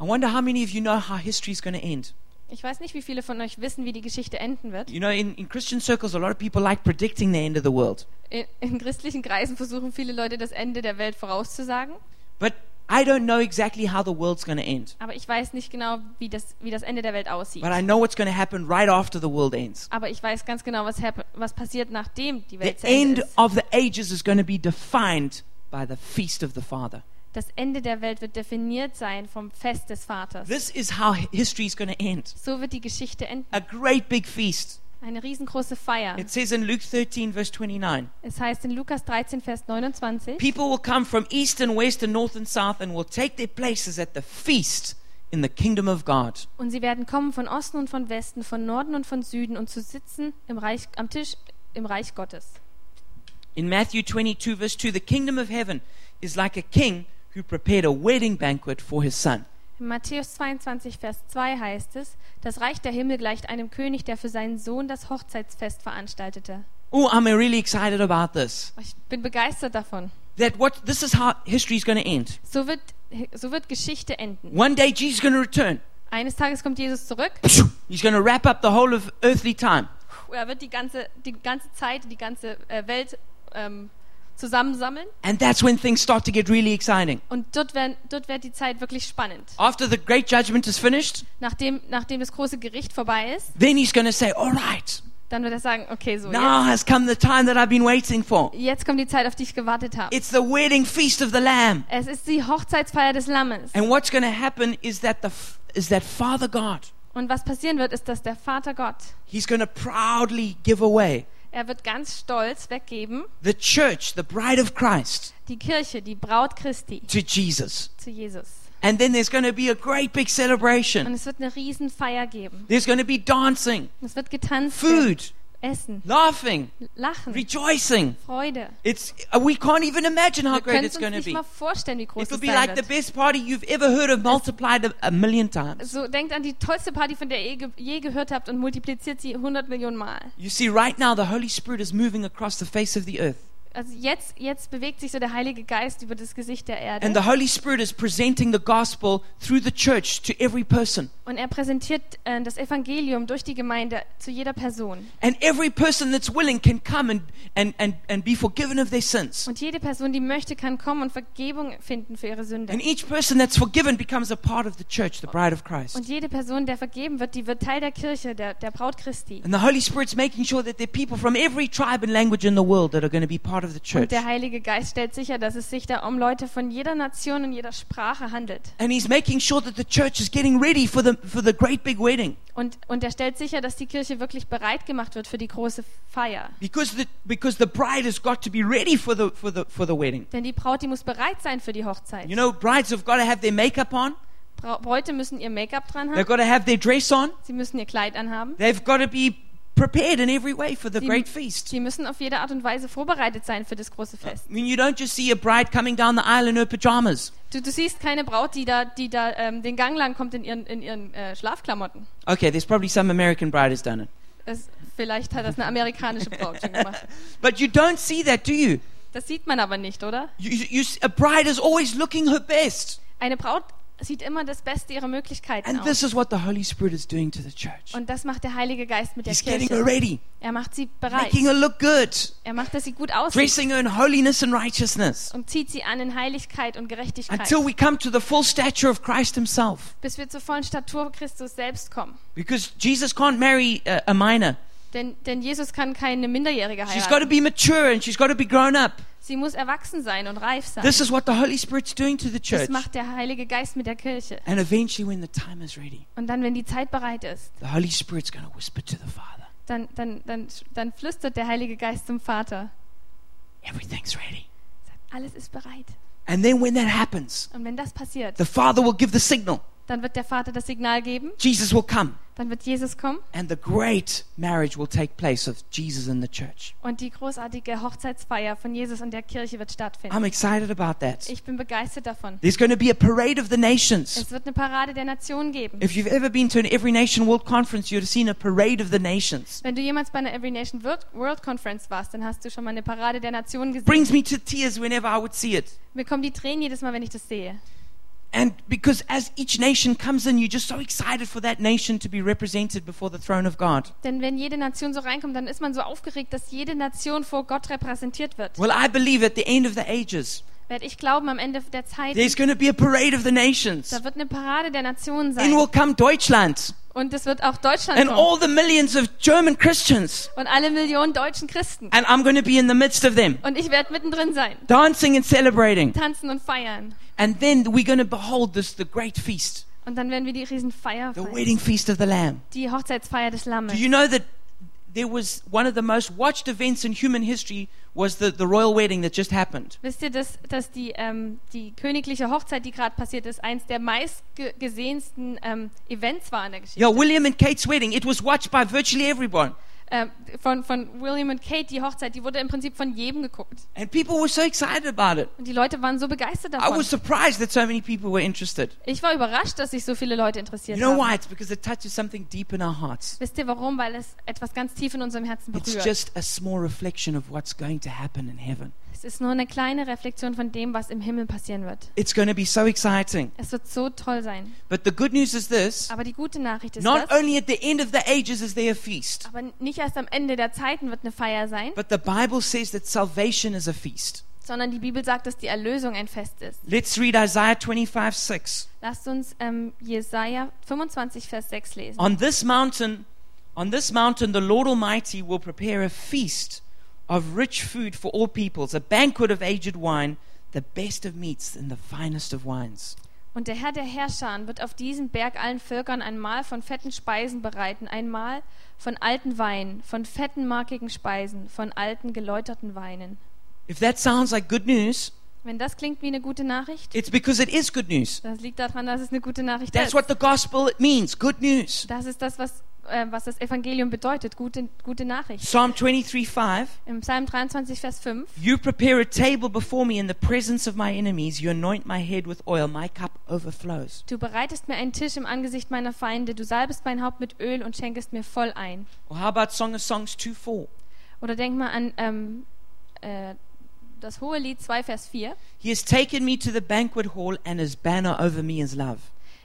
I wonder how many of you know how history is going to end. Ich weiß nicht, wie viele von euch wissen, wie die Geschichte enden wird. You know, in, in Christian circles, a lot of people like predicting the end of the world. In, in christlichen Kreisen versuchen viele Leute, das Ende der Welt vorauszusagen. But I don't know exactly how the world's going to end. Aber ich weiß nicht genau, wie das, wie das Ende der Welt aussieht. But I know what's going to happen right after the world ends. Aber ich weiß ganz genau, was, happen- was passiert, nachdem die The Welt Ende end ist. of the ages is going to be defined by the feast of the Father. Das Ende der Welt wird definiert sein vom Fest des Vaters. This is how hi- history is going to end. So wird die Geschichte enden. A great big feast. Eine riesengroße Feier. It says in Luke 13, verse 29 Es heißt in Lukas 13, Vers 29, People will come from east and west and north and south and will take their places at the feast in the kingdom of God. und sie werden kommen von Osten und von Westen, von Norden und von Süden und zu sitzen im Reich, am Tisch im Reich Gottes. In Matthew 22, verse 2, the kingdom of heaven is like a king who prepared a wedding banquet for his son. In Matthäus 22, Vers 2 heißt es, das Reich der Himmel gleicht einem König, der für seinen Sohn das Hochzeitsfest veranstaltete. Oh, I'm really excited about this. Ich bin begeistert davon. That what this is how history is going to end. So wird, so wird Geschichte enden. One day Jesus is going to return. Eines Tages kommt Jesus zurück. He's going to wrap up the whole of earthly time. Er wird die ganze, die ganze Zeit, die ganze äh, Welt ähm, zusammensammeln. And that's when things start to get really exciting. Und dort, werden, dort wird die Zeit wirklich spannend. After the great judgment is finished, Nachdem, nachdem das große Gericht vorbei ist, then he's going to say, All right, dann wird er sagen, okay, so, now jetzt, has come the time that I've been waiting for. jetzt kommt die Zeit, auf die ich gewartet habe. It's the wedding feast of the Lamb. Es ist die Hochzeitsfeier des Lammes. And what's going to happen is that, the, is that Father God, Und was passieren wird, ist, dass der Vater Gott, he's going to proudly give away er wird ganz stolz weggeben, the church, the bride of Christ, die Kirche, die Braut Christi, to Jesus. zu Jesus. And then there's going to be a great big Und celebration. es wird eine Riesenfeier geben. There's going to be dancing, Es wird getanzt food, Essen, laughing, Lachen, rejoicing. Freude. It's uh, we can't even imagine how Wir great können it's uns going to nicht be. mal vorstellen, wie groß It'll es be sein like the wird. best party you've ever heard of, multiplied a, a million times. So denkt an die tollste Party, von der ihr je gehört habt und multipliziert sie 100 Millionen Mal. You see, right now the Holy Spirit is moving across the face of the earth, Also jetzt, jetzt bewegt sich so der Heilige Geist über das Gesicht der and Erde the Holy Spirit is presenting the gospel through the church to every person. und er präsentiert äh, das Evangelium durch die Gemeinde zu jeder Person. And every person that's willing can come and, and, and, and be forgiven of their sins. Und jede Person, die möchte, kann kommen und Vergebung finden für ihre Sünde. And each person that's forgiven becomes a part of the church, the bride of Christ. Und jede Person, der vergeben wird, die wird Teil der Kirche, der, der Braut Christi. And the Holy Spirit's making sure that there are people from every tribe and language in the world that are going to be part of the Und church. der Heilige Geist stellt sicher, dass es sich da um Leute von jeder Nation und jeder Sprache handelt. And he's making sure that the church is getting ready for the, for the great big wedding. Und, und er stellt sicher, dass die Kirche wirklich bereit gemacht wird für die große Feier. Because the, because the bride has got to be ready for the, for, the, for the wedding. Denn die Braut, die muss bereit sein für die Hochzeit. You know, brides have got to have their makeup on. Bräute müssen ihr Make-up dran They've haben. got to have their dress on. Sie müssen ihr Kleid anhaben. They've got to be prepared in every way for the Sie- great feast. Sie müssen auf jede Art und Weise vorbereitet sein für das große Fest. I mean, you don't just see a bride coming down the aisle in her pajamas. Du, du siehst keine Braut, die da, die da ähm, den Gang lang kommt in ihren, in ihren äh, Schlafklamotten. Okay, there's probably some American bride has done it. Es, vielleicht hat das eine amerikanische Braut schon gemacht. But you don't see that, do you? Das sieht man aber nicht, oder? you, you, a bride is always looking her best. Eine Braut sieht immer das Beste ihrer Möglichkeiten And aus. this is what the Holy Spirit is doing to the church. Und das macht der Heilige Geist mit der He's getting her Kirche. ready, Er macht sie bereit. making her look good, Er macht, dass sie gut aussieht dressing her in holiness and righteousness und zieht sie an in Heiligkeit und Gerechtigkeit, until we come to the full stature of Christ Himself. bis wir zur vollen Statur Christus selbst kommen. Because Jesus can't marry a, a minor. Denn, denn Jesus kann keine Minderjährige She's got to heiraten. be mature and she's got to be grown up. Sie muss erwachsen sein und reif sein. This is what the Holy Spirit's doing to the Das church. macht der Heilige Geist mit der Kirche. And eventually, when the time is ready, Und dann, wenn die Zeit bereit ist, the Holy Spirit's going to whisper to the Father, dann, dann, dann, dann flüstert der Heilige Geist zum Vater. Everything's ready. Sagt, alles ist bereit. And then, when that happens, Und wenn das passiert, the Father will give the signal. Dann wird der Vater das Signal geben, Jesus will come. dann wird Jesus kommen And the great marriage will take place of Jesus and the church. und die großartige Hochzeitsfeier von Jesus und der Kirche wird stattfinden. I'm excited about that. Ich bin begeistert davon. There's going to be a parade of the nations. Es wird eine Parade der Nationen geben. If you've ever been to an Every Nation World Conference, you'd have seen a parade of the nations. Wenn du jemals bei einer Every Nation World, World Conference warst, dann hast du schon mal eine Parade der Nationen gesehen. Brings me to tears whenever I would see it. Mir kommen die Tränen jedes Mal, wenn ich das sehe. And because as each nation comes in, you're just so excited for that nation to be represented before the throne of God. Denn wenn jede Nation so reinkommt, dann ist man so aufgeregt, dass jede Nation vor Gott repräsentiert wird. Well, I believe at the end of the ages, Werde ich glauben, am Ende der Zeit, there's going to be a parade of the nations. da wird eine Parade der Nationen sein. will come Deutschland Und es wird auch Deutschland and kommen. all the millions of German Christians. Und alle Millionen deutschen Christen. And I'm going to be in the midst of them, Und ich werde mittendrin sein. dancing and celebrating. Tanzen und feiern. And then we're going to behold this, the great feast, Und dann werden wir die Riesenfeier the feiern. wedding feast of the Lamb. Die Hochzeitsfeier des Do Lammes. you know that there was one of the most watched events in human history was the, the royal wedding that just happened? Wisst ihr, dass, dass die, ähm, die königliche Hochzeit, die gerade passiert ist, eins der meistgesehensten ähm, Events war in der Geschichte? Yeah, William and Kate's wedding. It was watched by virtually everyone. Ähm, von, von William und Kate, die Hochzeit, die wurde im Prinzip von jedem geguckt. And people were so excited about it. Und die Leute waren so begeistert I davon. was surprised that so many people were interested. Ich war überrascht, dass sich so viele Leute You interessiert know haben. why? It's because it touches something deep in our hearts. Wisst ihr warum? Weil es etwas ganz tief in unserem Herzen It's berührt. just a small reflection of what's going to happen in heaven. Es ist nur eine kleine Reflexion von dem, was im Himmel passieren wird. It's going to be so exciting. Es wird so toll sein. But the good news is this Aber die gute Nachricht ist not das, only at the end of the ages is there a feast, aber nicht erst am Ende der Zeiten wird eine Feier sein, but the Bible says that salvation is a feast. sondern die Bibel sagt, dass die Erlösung ein Fest ist. Let's read Isaiah 25 6. Lasst uns ähm, Jesaja 25, Vers 6 lesen. On this mountain, on this mountain, the Lord Almighty will prepare a feast of rich food for all peoples, a banquet of aged wine, the best of meats and the finest of wines. Und der Herr der Herrscher wird auf diesem Berg allen Völkern ein Mahl von fetten Speisen bereiten, ein Mahl von alten Weinen, von fetten markigen Speisen, von alten geläuterten Weinen. If that sounds like good news, Wenn das klingt wie eine gute Nachricht, it's because it is good news. das liegt daran, dass es eine gute Nachricht That's ist. what the gospel means, good news. Das ist das, was, äh, was das Evangelium bedeutet, gute, gute Nachricht. Psalm 23 5. Im Psalm 23, Vers 5. You prepare a table before me in the presence of my enemies. You anoint my head with oil. My cup overflows. Du bereitest mir einen Tisch im Angesicht meiner Feinde, du salbest mein Haupt mit Öl und schenkest mir voll ein. Or how about Song of Songs 2 4? Oder denk mal an ähm, äh, das hohe Lied 2, Vers 4. He has taken me to the banquet hall, and his banner over me is love.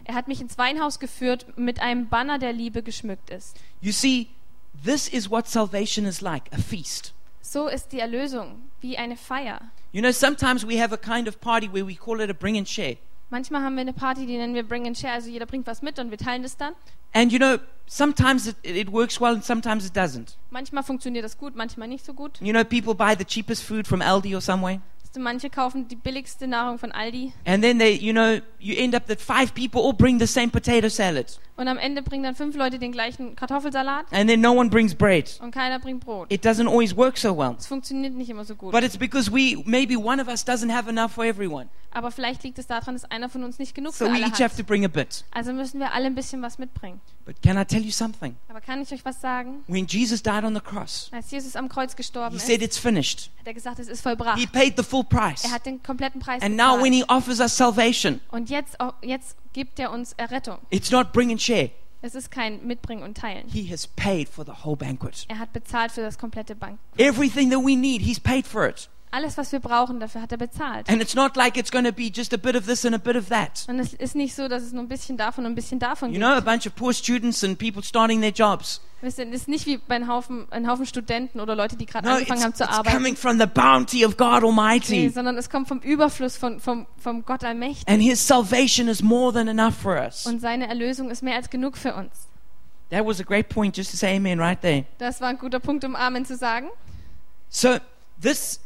Er hat mich ins Weinhaus geführt, mit einem Banner der Liebe geschmückt ist. You see, this is what salvation is like a feast. So ist die Erlösung, wie eine Feier. You know, sometimes we have a kind of party where we call it a bring and share. Manchmal haben wir eine Party, die nennen wir Bring and Share, also jeder bringt was mit und wir teilen das dann. And you know, sometimes it, it works well and sometimes it doesn't. Manchmal funktioniert das gut, manchmal nicht so gut. You know, people buy the cheapest food from Aldi or somewhere. Du, Manche kaufen die billigste Nahrung von Aldi And then they, you know, you end up that five people all bring the same potato salad. Und am Ende bringen dann fünf Leute den gleichen Kartoffelsalat And then no one brings bread. und keiner bringt Brot. It doesn't always work so well. Es funktioniert nicht immer so gut. But it's because we, maybe one of us doesn't have enough for everyone. Aber vielleicht liegt es daran, dass einer von uns nicht genug So für we alle each have to hat. bring a bit. Also müssen wir alle ein bisschen was mitbringen. But can I tell you something? Aber kann ich euch was sagen? When Jesus died on the cross, Als Jesus am Kreuz gestorben he ist, said it's finished. hat er gesagt, es ist vollbracht. He paid the full price. Er hat den kompletten Preis And now when bezahlt. he offers us salvation, Und jetzt, auch- jetzt gibt er uns Errettung. it's not bring and share. Es ist kein Mitbringen und Teilen. He has paid for the whole banquet. Er hat bezahlt für das komplette Bank. Everything that we need, he's paid for it. Alles, was wir brauchen, dafür hat er bezahlt. And it's not like it's going to be just a bit of this and a bit of that. Und es ist nicht so, dass es nur ein bisschen davon und ein bisschen davon You gibt. know, a bunch of poor students and people starting their jobs. Wisst ihr, es ist nicht wie bei einem Haufen, ein Haufen Studenten oder Leute, die gerade No, angefangen haben zu arbeiten. coming from the bounty of God Nee, sondern es kommt vom Überfluss von, vom, vom Gott Allmächtig. And his salvation is more than enough for us. Und seine Erlösung ist mehr als genug für uns. That was a great point just to say amen right there. Das war ein guter Punkt, um Amen zu sagen. So this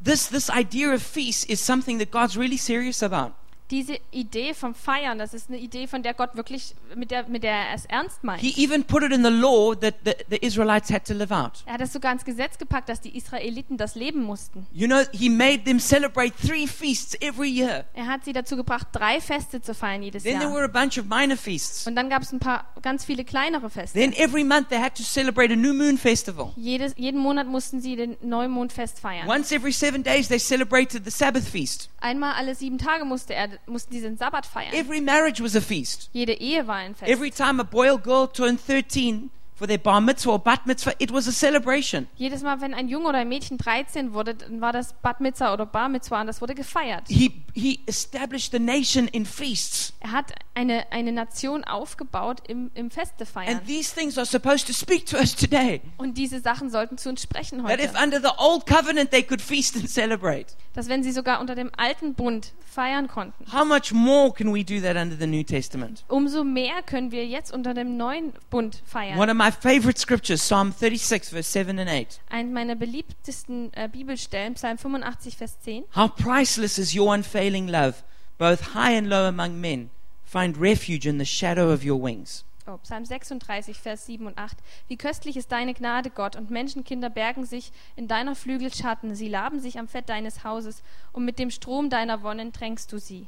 this this idea of feast is something that God's really serious about. Diese Idee vom Feiern, das ist eine Idee, von der Gott wirklich, mit der, mit der er es ernst meint. He even put it in the law that the, the Israelites had to live out. Er hat es sogar ins Gesetz gepackt, dass die Israeliten das leben mussten. You know, he made them celebrate three feasts every year. Er hat sie dazu gebracht, drei Feste zu feiern jedes Then there Jahr. were a bunch of minor feasts. Und dann gab es ein paar, ganz viele kleinere Feste. Then every month they had to celebrate a new moon festival. Jedes, jeden Monat mussten sie den Neumondfest feiern. Once every seven days they celebrated the Sabbath feast. Einmal alle sieben Tage musste er, mussten sie den Sabbat feiern. Every marriage was a feast. Jede Ehe war ein Fest. Every time a boy or girl turned 13 for their bar mitzvah or bat mitzvah, it was a celebration. Jedes Mal, wenn ein Junge oder ein Mädchen 13 wurde, dann war das Bat Mitzvah oder Bar Mitzvah und das wurde gefeiert. He, he established the nation in feasts. Er hat eine, eine Nation aufgebaut im, im Feste feiern. And these things are supposed to speak to us today. Und diese Sachen sollten zu uns sprechen That if heute. under the old covenant they could feast and celebrate, Dass wenn sie sogar unter dem alten Bund feiern konnten, how much more can we do that under the New Testament? umso mehr können wir jetzt unter dem neuen Bund feiern. One of my favorite scriptures, Psalm 36, verse 7 and 8. Eine meiner beliebtesten äh, Bibelstellen, Psalm 85, Vers 10. How priceless is your unfailing love, both high and low among men. Find refuge in the shadow of your wings. Oh, Psalm 36, Vers 7 und 8. Wie köstlich ist deine Gnade, Gott, und Menschenkinder bergen sich in deiner Flügelschatten. Sie laben sich am Fett deines Hauses, und mit dem Strom deiner Wonnen tränkst du sie.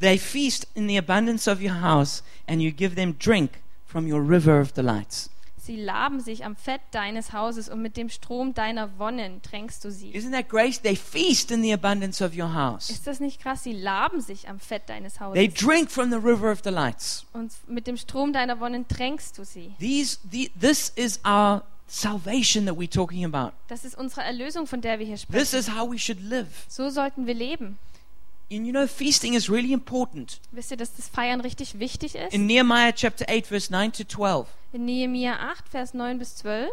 They feast in the abundance of your house, and you give them drink from your river of delights. Sie laben sich am Fett deines Hauses, und mit dem Strom deiner Wonnen tränkst du sie. Isn't that great? They feast in the abundance of your house. Ist das nicht krass? Sie laben sich am Fett deines They Hauses, drink from the river of delights. und mit dem Strom deiner Wonnen tränkst du sie. These, the, this is our salvation that we're talking about. Das ist unsere Erlösung, von der wir hier This sprechen. is how we should live. So sollten wir leben. And you know, feasting is really important. Wisst ihr, dass das Feiern richtig wichtig ist? In Nehemiah chapter 8, verse 9 to 12, In Nehemia 8, Vers 9 bis 12.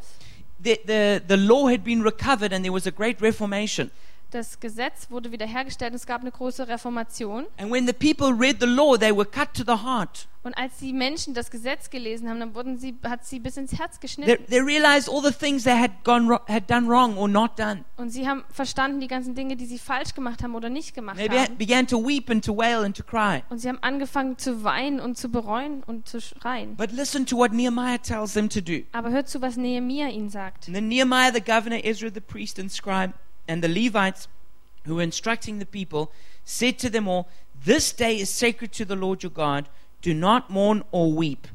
the, the, the law had been recovered and there was a great reformation. Das Gesetz wurde wiederhergestellt und es gab eine große Reformation. And when the people read the law, they were cut to the heart. Und als die Menschen das Gesetz gelesen haben, dann wurden sie, hat sie bis ins Herz They, geschnitten. they realized all the things they had, gone, ro- had done wrong or not done. Und sie haben verstanden die ganzen Dinge, die sie falsch gemacht haben oder nicht gemacht They haben. began to weep and to wail and to cry. Und sie haben angefangen zu weinen und zu bereuen und zu schreien. But listen to what Nehemiah tells them to do. Aber hört zu, was Nehemia ihnen sagt. And then Nehemiah, the governor, Ezra, the priest and scribe, and the Levites who were instructing the people, said to them all, This day is sacred to the Lord your God. Do not mourn or weep.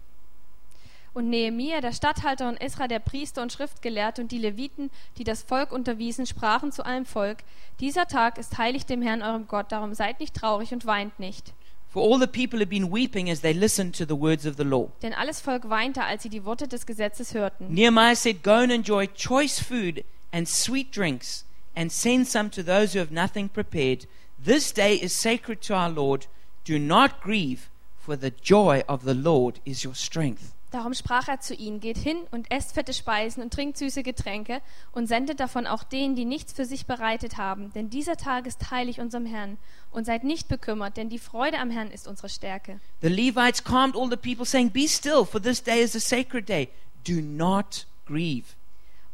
Und Nehemia, der Statthalter und Esra, der Priester und Schriftgelehrte und die Leviten, die das Volk unterwiesen, sprachen zu allem Volk: Dieser Tag ist heilig dem Herrn eurem Gott, darum seid nicht traurig und weint nicht. For all the people had been weeping as they listened to the words of the law. Denn alles Volk weinte, als sie die Worte des Gesetzes hörten. Nehemiah said, Go and enjoy choice food and sweet drinks, and send some to those who have nothing prepared. This day is sacred to our Lord. Do not grieve, for the joy of the Lord is your strength. Darum sprach er zu ihnen: Geht hin und esst fette Speisen und trinkt süße Getränke und sendet davon auch denen, die nichts für sich bereitet haben. Denn dieser Tag ist heilig unserem Herrn. Und seid nicht bekümmert, denn die Freude am Herrn ist unsere Stärke. The Levites calmed all the people, saying, Be still, for this day is a sacred day. Do not grieve.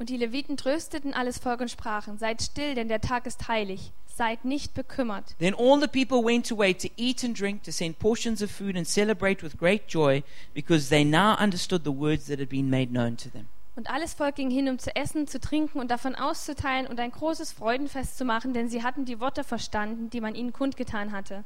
Und die Leviten trösteten alles Volk und sprachen: Seid still, denn der Tag ist heilig. Seid nicht bekümmert. Then all the people went away to eat and drink, to send portions of food, and celebrate with great joy, because they now understood the words that had been made known to them. Und alles Volk ging hin, um zu essen, zu trinken und davon auszuteilen und ein großes Freudenfest zu machen, denn sie hatten die Worte verstanden, die man ihnen kundgetan hatte.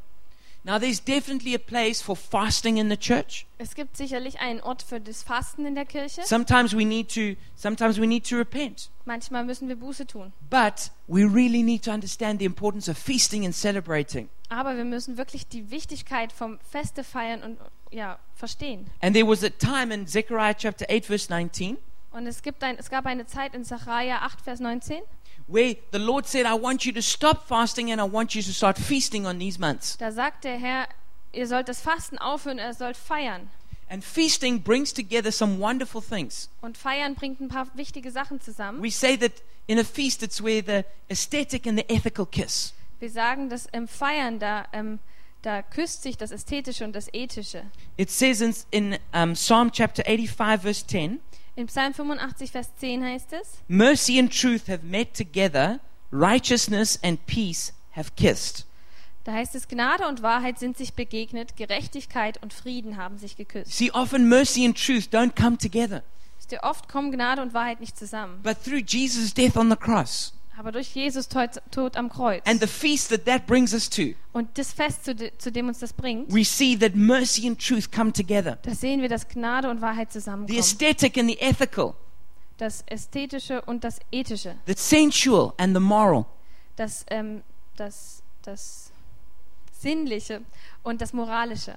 Now, there's definitely a place for fasting in the church. Es gibt sicherlich einen Ort für das Fasten in der Kirche. Sometimes we need to, sometimes we need to repent. Manchmal müssen wir Buße tun. But we really need to understand the importance of feasting and celebrating. Aber wir müssen wirklich die Wichtigkeit vom Feste feiern und ja, verstehen. And there was a time in Zechariah chapter 8, verse 19, Und es, gibt ein, es gab eine Zeit in Sacharja 8, Vers 19, where the Lord said, I want you to stop fasting and I want you to start feasting on these months. da sagt der Herr, ihr sollt das Fasten aufhören, ihr sollt feiern. And feasting brings together some wonderful things. Und feiern bringt ein paar wichtige Sachen zusammen. We say that in a feast, it's where the aesthetic and the ethical kiss. Wir sagen, dass im Feiern da, ähm, da küsst sich das Ästhetische und das Ethische. It says in, in um, Psalm chapter 85, verse 10, In Psalm 85, Vers 10 heißt es, Mercy and truth have met together, righteousness and peace have kissed. da heißt es, Gnade und Wahrheit sind sich begegnet, Gerechtigkeit und Frieden haben sich geküsst. See, often mercy and truth don't come together. Oft kommen Gnade und Wahrheit nicht zusammen. But through Jesus' death on the cross Aber durch Jesus Tod, Tod am Kreuz and the feast that that brings us to, und das Fest, zu, de, zu dem uns das bringt, we see that mercy and truth come together. da sehen wir, dass Gnade und Wahrheit The zusammenkommen. aesthetic and the ethical, Das Ästhetische und das Ethische. the sensual and the moral. Das, ähm, das, das Sinnliche und das Moralische.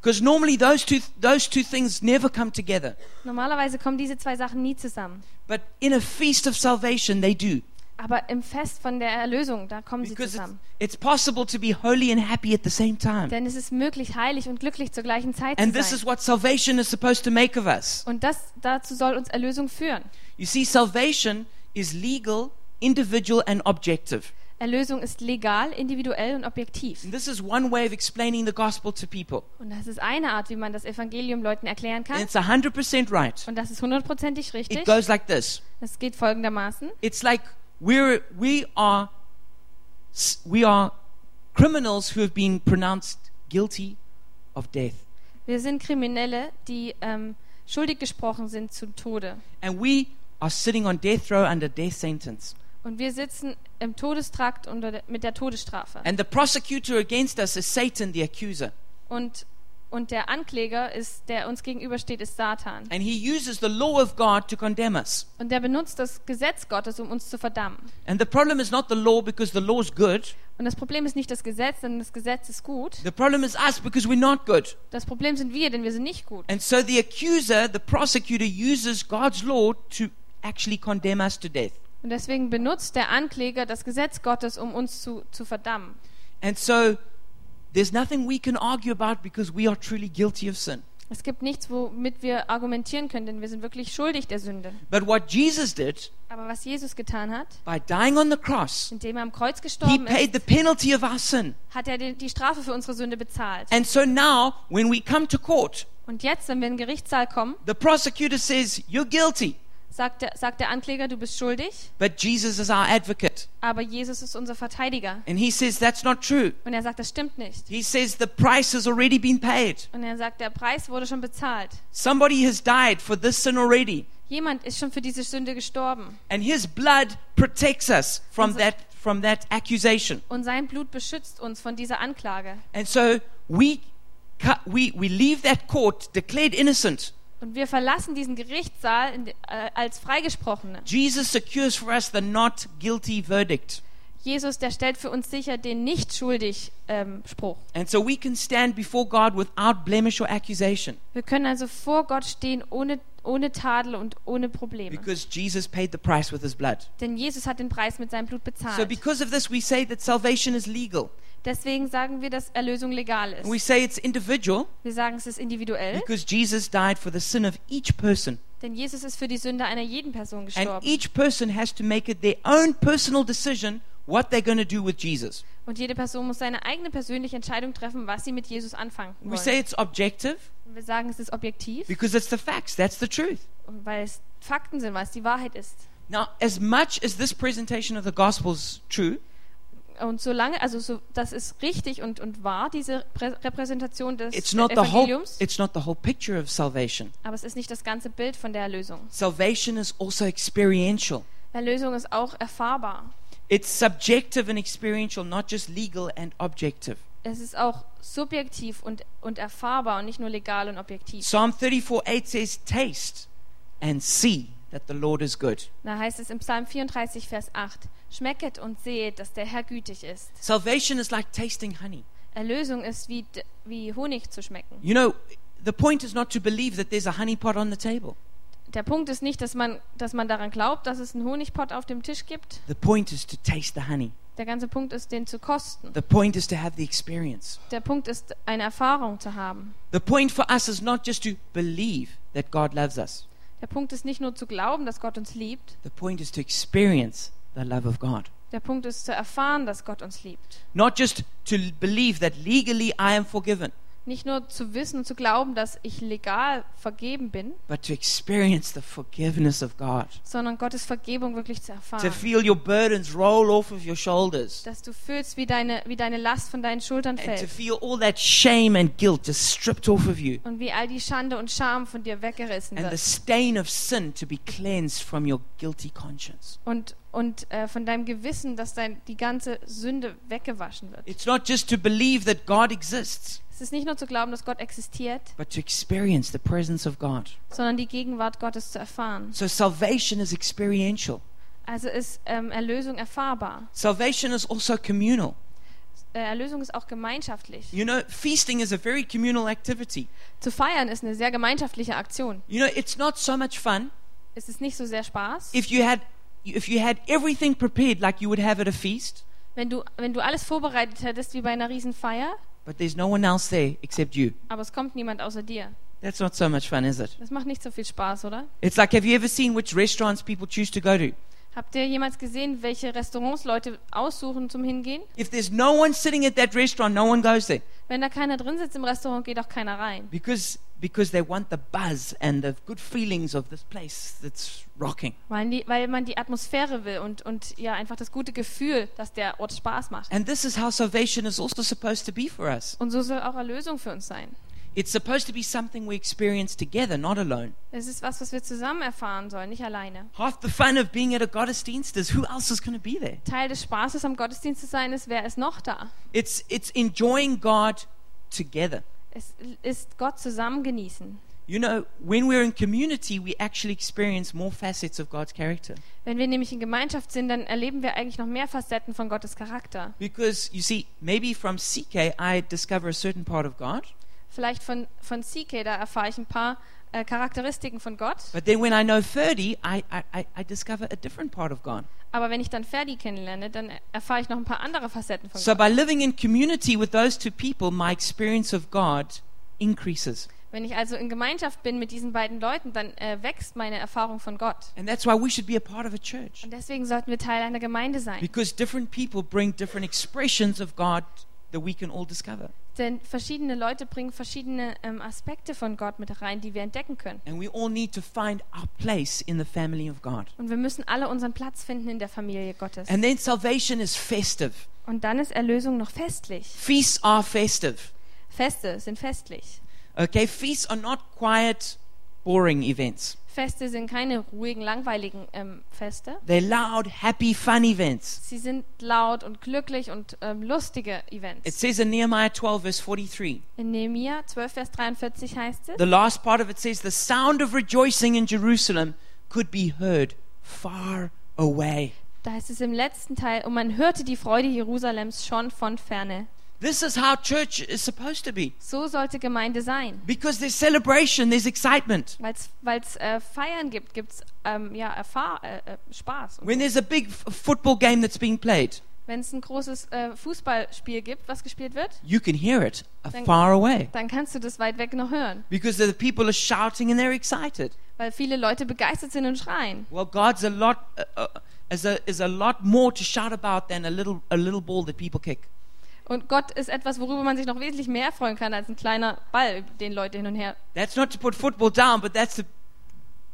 Because normally those two, those two things never come together. Normalerweise kommen diese zwei Sachen nie zusammen. But in a feast of salvation, they do. Aber im Fest von der Erlösung, da kommen sie Because it's, zusammen. it's possible to be holy and happy at the same time. Denn es ist möglich, heilig und glücklich zur gleichen Zeit And zu this is sein. what salvation is supposed to make of us. Und das, dazu soll uns Erlösung führen. You see, salvation is legal, individual, and objective. Erlösung ist legal, individuell und objektiv. And this is one way of explaining the gospel to people. Und das ist eine Art, wie man das Evangelium Leuten erklären And kann. it's 100% right. Und das ist hundertprozentig It richtig. goes like this Es geht folgendermaßen. It's like we're, we, are, we are criminals who have been pronounced guilty of death. Wir sind Kriminelle, die ähm, schuldig gesprochen sind zum Tode. And we are sitting on death row under death sentence. Und wir sitzen im Todestrakt unter der, mit der Todesstrafe. And the prosecutor against us is Satan, the accuser. Und, und der Ankläger, ist, der uns gegenübersteht, ist Satan. And he uses the law of God to condemn us. Und der benutzt das Gesetz Gottes, um uns zu verdammen. And the problem is not the law because the law is good. Und das Problem ist nicht das Gesetz, denn das Gesetz ist gut. The problem is us because we're not good. Das Problem sind wir, denn wir sind nicht gut. And so the accuser, the prosecutor, uses God's law to actually condemn us to death. Und deswegen benutzt der Ankläger das Gesetz Gottes, um uns zu, zu verdammen. And so there's nothing we can argue about because we are truly guilty of sin. Es gibt nichts, womit wir argumentieren können, denn wir sind wirklich schuldig der Sünde. But what Jesus did Aber was Jesus getan hat, by dying on the cross, indem er am Kreuz he gestorben paid ist, the penalty of our sin. hat er die, die Strafe für unsere Sünde bezahlt. And so now, when we come to court, Und jetzt, wenn wir in den Gerichtssaal kommen, the prosecutor says, You're guilty. Sagt der, sagt der Ankläger, du bist schuldig, But Jesus is our advocate. aber Jesus ist unser Verteidiger. And he says, That's not true. Und er sagt, das stimmt nicht. He says, The price has already been paid. Und er sagt, der Preis wurde schon bezahlt. Somebody has died for this sin already. Jemand ist schon für diese Sünde gestorben. And his blood protects us from Also- that, from that accusation. Und sein Blut beschützt uns von dieser Anklage. And so we, we, we leave that court declared innocent. Und wir verlassen diesen Gerichtssaal in, äh, als Freigesprochene. Jesus secures for us the not guilty verdict. Jesus, der stellt für uns sicher den nicht schuldig ähm, Spruch. And so we can stand before God without blemish or accusation Wir können also vor Gott stehen ohne, ohne Tadel und ohne Probleme. because Jesus paid the price with his blood. Denn Jesus hat den Preis mit seinem Blut So bezahlt. because of this, we say that salvation is legal. Deswegen sagen wir, dass Erlösung legal And we ist. say it's individual Wir sagen, es ist individuell, because Jesus died for the sin of each person. denn Jesus ist für die Sünde einer jeden Person And gestorben. each person has to make it their own personal decision what they're going to do with Jesus. Und jede Person muss seine eigene persönliche Entscheidung treffen, was sie mit Jesus anfangen We say wollen. it's objective Und wir sagen, es ist objektiv, because it's the facts. That's the truth. weil es Fakten sind, weil es die Wahrheit ist. Now, as much as this presentation of the gospel is true, Und solange, also so, das ist richtig und, und wahr, diese Prä Repräsentation des it's not the whole Evangeliums, it's not the whole picture of salvation. aber es ist nicht das ganze Bild von der Erlösung. Salvation is also experiential. Erlösung ist auch erfahrbar. It's subjective and experiential, not just legal and objective. Es ist auch subjektiv und, und erfahrbar und nicht nur legal und objektiv. Psalm 34 8 says, Taste and see that the Lord is good. Da heißt es im Psalm 34, Vers 8, Schmecket und seht, dass der Herr gütig ist. Salvation is like tasting honey. Erlösung ist wie, wie Honig zu schmecken. You know, the point is not to believe that there's a honey pot on the table. Der Punkt ist nicht, dass man, dass man daran glaubt, dass es einen Honigpott auf dem Tisch gibt. The point is to taste the honey. Der ganze Punkt ist, den zu kosten. The point is to have the experience. Der Punkt ist, eine Erfahrung zu haben. The point for us is not just to believe that God loves us. Der Punkt ist nicht nur zu glauben, dass Gott uns liebt. The point is to experience the love of God. Der Punkt ist zu erfahren, dass Gott uns liebt. Not just to believe that legally I am forgiven, Nicht nur zu wissen und zu glauben, dass ich legal vergeben bin, but to experience the forgiveness of God. sondern Gottes Vergebung wirklich zu To erfahren. feel your burdens roll off of your shoulders. Dass du fühlst, wie deine, wie deine Last von deinen Schultern And to fällt. feel all that shame and guilt just stripped off of you. Und wie all die Schande und Scham von dir weggerissen And the wird. stain of sin to be cleansed from your guilty conscience. Und, und äh, von deinem Gewissen, dass dein, die ganze Sünde weggewaschen wird. It's not just to believe that God exists, Es ist nicht nur zu glauben, dass Gott existiert, but to experience the presence of God. sondern die Gegenwart Gottes zu erfahren. So salvation is experiential. Also ist ähm, Erlösung erfahrbar. Salvation is also communal. Äh, Erlösung ist auch gemeinschaftlich. You know, feasting is a very communal activity. Zu feiern ist eine sehr gemeinschaftliche Aktion. You know, it's not so much fun Es ist nicht so sehr Spaß. if you had if you had everything prepared like you would have at a feast, Wenn du, wenn du alles vorbereitet hättest wie bei einer Riesenfeier, but there's no one else there except you. aber es kommt niemand außer dir. That's not so much fun, is it? Das macht nicht so viel Spaß, oder? It's like have you ever seen which restaurants people choose to go to? Habt ihr jemals gesehen, welche Restaurants Leute aussuchen zum Hingehen? If there's no one sitting at that restaurant, no one goes there Wenn da keiner drin sitzt im Restaurant, geht auch keiner rein. because because they want the buzz and the good feelings of this place that's rocking. Weil, die, weil man die Atmosphäre will und, und ja einfach das gute Gefühl, dass der Ort Spaß macht. And this is how salvation is also supposed to be for us. Und so soll auch Erlösung für uns sein. It's supposed to be something we experience together, not alone. Es ist was, was wir zusammen erfahren sollen, nicht alleine. Half the fun of being at a Gottesdienst is who else is going to be there? Teil des Spaßes am Gottesdienst zu sein ist, wer ist noch da? It's it's enjoying God together. Es ist Gott zusammen genießen. You know, when we're in community, we actually experience more facets of God's character. Wenn wir nämlich in Gemeinschaft sind, dann erleben wir eigentlich noch mehr Facetten von Gottes Charakter. Because you see, maybe from CK I discover a certain part of God, Vielleicht von, von CK, da erfahre ich ein paar äh, Charakteristiken von Gott. But then when I know 30, I, I, I- discover a different part of God. Aber wenn ich dann Ferdi kennenlerne, dann erfahre ich noch ein paar andere Facetten von So Gott. by living in community with those two people, my experience of God increases. Wenn ich also in Gemeinschaft bin mit diesen beiden Leuten, dann äh, wächst meine Erfahrung von Gott. And that's why we should be a part of a church. Und deswegen sollten wir Teil einer Gemeinde sein. Because different people bring different expressions of God that we can all discover. Denn verschiedene Leute bringen verschiedene ähm, Aspekte von Gott mit rein, die wir entdecken können. Und wir müssen alle unseren Platz finden in der Familie Gottes. And then salvation is festive. Und dann ist Erlösung noch festlich. Feasts are festive. Feste sind festlich. Okay, feasts are not quiet, boring events. Feste sind keine ruhigen, langweiligen ähm, Feste. They're loud, happy, fun events. Sie sind laut und glücklich und ähm, lustige It Events. says in Nehemiah 12, verse 43. In Nehemia 12, Vers 43 heißt es, The last part of it says, The sound of rejoicing in Jerusalem could be heard far away. da heißt es im letzten Teil, und man hörte die Freude Jerusalems schon von ferne. This is how church is supposed to be. So sollte Gemeinde sein. Because there's celebration, there's excitement. Weil es äh, Feiern gibt, gibt es ähm, ja, Erfahr äh, äh, Spaß. When there's a big football game that's being played, Wenn es ein großes äh, Fußballspiel gibt, was gespielt wird, you can hear it Then- far away. dann kannst du das weit weg noch hören. Because the people are shouting and they're excited. Weil viele Leute begeistert sind und schreien. Well, God's a lot uh, uh, is a is a lot more to shout about than a little a little ball that people kick. Und Gott ist etwas, worüber man sich noch wesentlich mehr freuen kann als ein kleiner Ball, den Leute hin und her. That's not to put football down, but that's to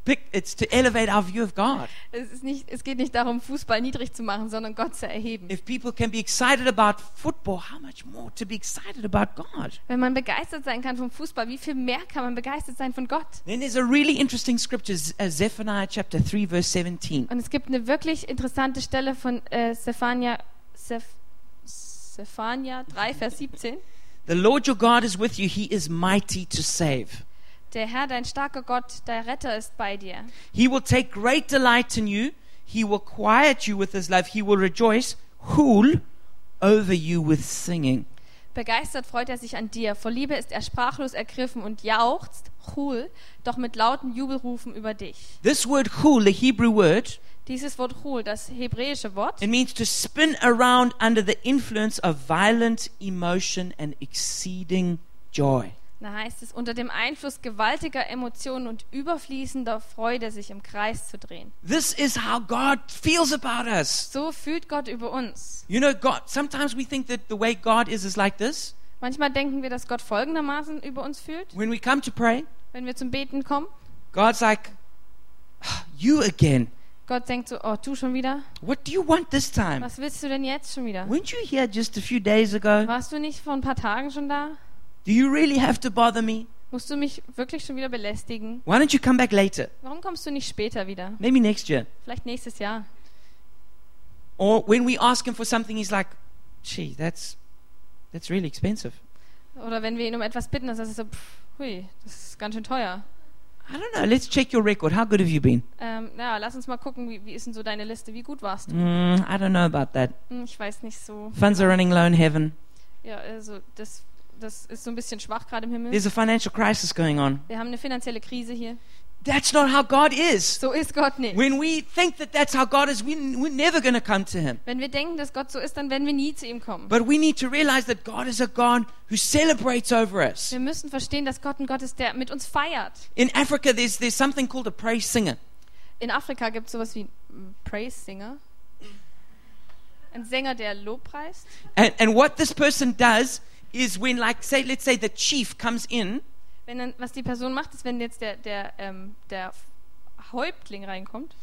pick. It's to elevate our view of God. Es, ist nicht, es geht nicht darum, Fußball niedrig zu machen, sondern Gott zu erheben. If people can be excited about football, how much more to be excited about God? Wenn man begeistert sein kann vom Fußball, wie viel mehr kann man begeistert sein von Gott? Then there's a really interesting scripture, uh, Zephaniah chapter 3, verse 17. Und es gibt eine wirklich interessante Stelle von äh, Zephania, Zeph, Zephania 3, Vers 17. The Lord your God is with you, he is mighty to save. Der Herr, dein starker Gott, der Retter ist bei dir. He will take great delight in you, he will quiet you with his love, he will rejoice, who'll over you with singing. Begeistert freut er sich an dir. Vor Liebe ist er sprachlos ergriffen und jauchzt, Chul, doch mit lauten Jubelrufen über dich. This word hul, the Hebrew word, Dieses Wort Chul, das hebräische Wort, it means to spin around under the influence of violent emotion and exceeding joy. da heißt es, unter dem Einfluss gewaltiger Emotionen und überfließender Freude sich im Kreis zu drehen. This is how God feels about us. So fühlt Gott über uns. You know, God, sometimes we think that the way God is is like this. Manchmal denken wir, dass Gott folgendermaßen über uns fühlt, When we come to pray, wenn wir zum Beten kommen. God's like, "Ah, You again. Gott denkt so, oh, du schon wieder? What do you want this time? Was willst du denn jetzt schon wieder? Weren't you here just a few days ago? Warst du nicht vor ein paar Tagen schon da? Do you really have to bother me? Musst du mich wirklich schon wieder belästigen? Why don't you come back later? Warum kommst du nicht später wieder? Maybe next year. Vielleicht nächstes Jahr. Or when we ask him for something, he's like, Gee, that's that's really expensive. Oder wenn wir ihn um etwas bitten, dann sagt er so, pff, hui, das ist ganz schön teuer. I don't know. Let's check your record. How good have you been? Ähm, ja, lass uns mal gucken, wie, wie ist denn so deine Liste? Wie gut warst du? Mm, I don't know about that. Hm, ich weiß nicht so. Funds are running low in heaven. Ja, also das, das ist so ein bisschen schwach gerade im Himmel. There's a financial crisis going on. Wir haben eine finanzielle Krise hier. That's not how God is. So ist Gott nicht. When we think that that's how God is, we, we're never going to come to Him. Wenn wir denken, dass Gott so ist, dann werden wir nie zu ihm kommen. But we need to realize that God is a God who celebrates over us. Wir müssen verstehen, dass Gott ein Gott ist, der mit uns feiert. In Africa, there's, there's something called a praise singer. In Afrika gibt es sowas wie Praise Singer. Ein Sänger, der Lobpreist. And, and what this person does is when, like, say, let's say the chief comes in, Wenn dann, was die Person macht, ist, wenn jetzt der, der, ähm, der Häuptling reinkommt,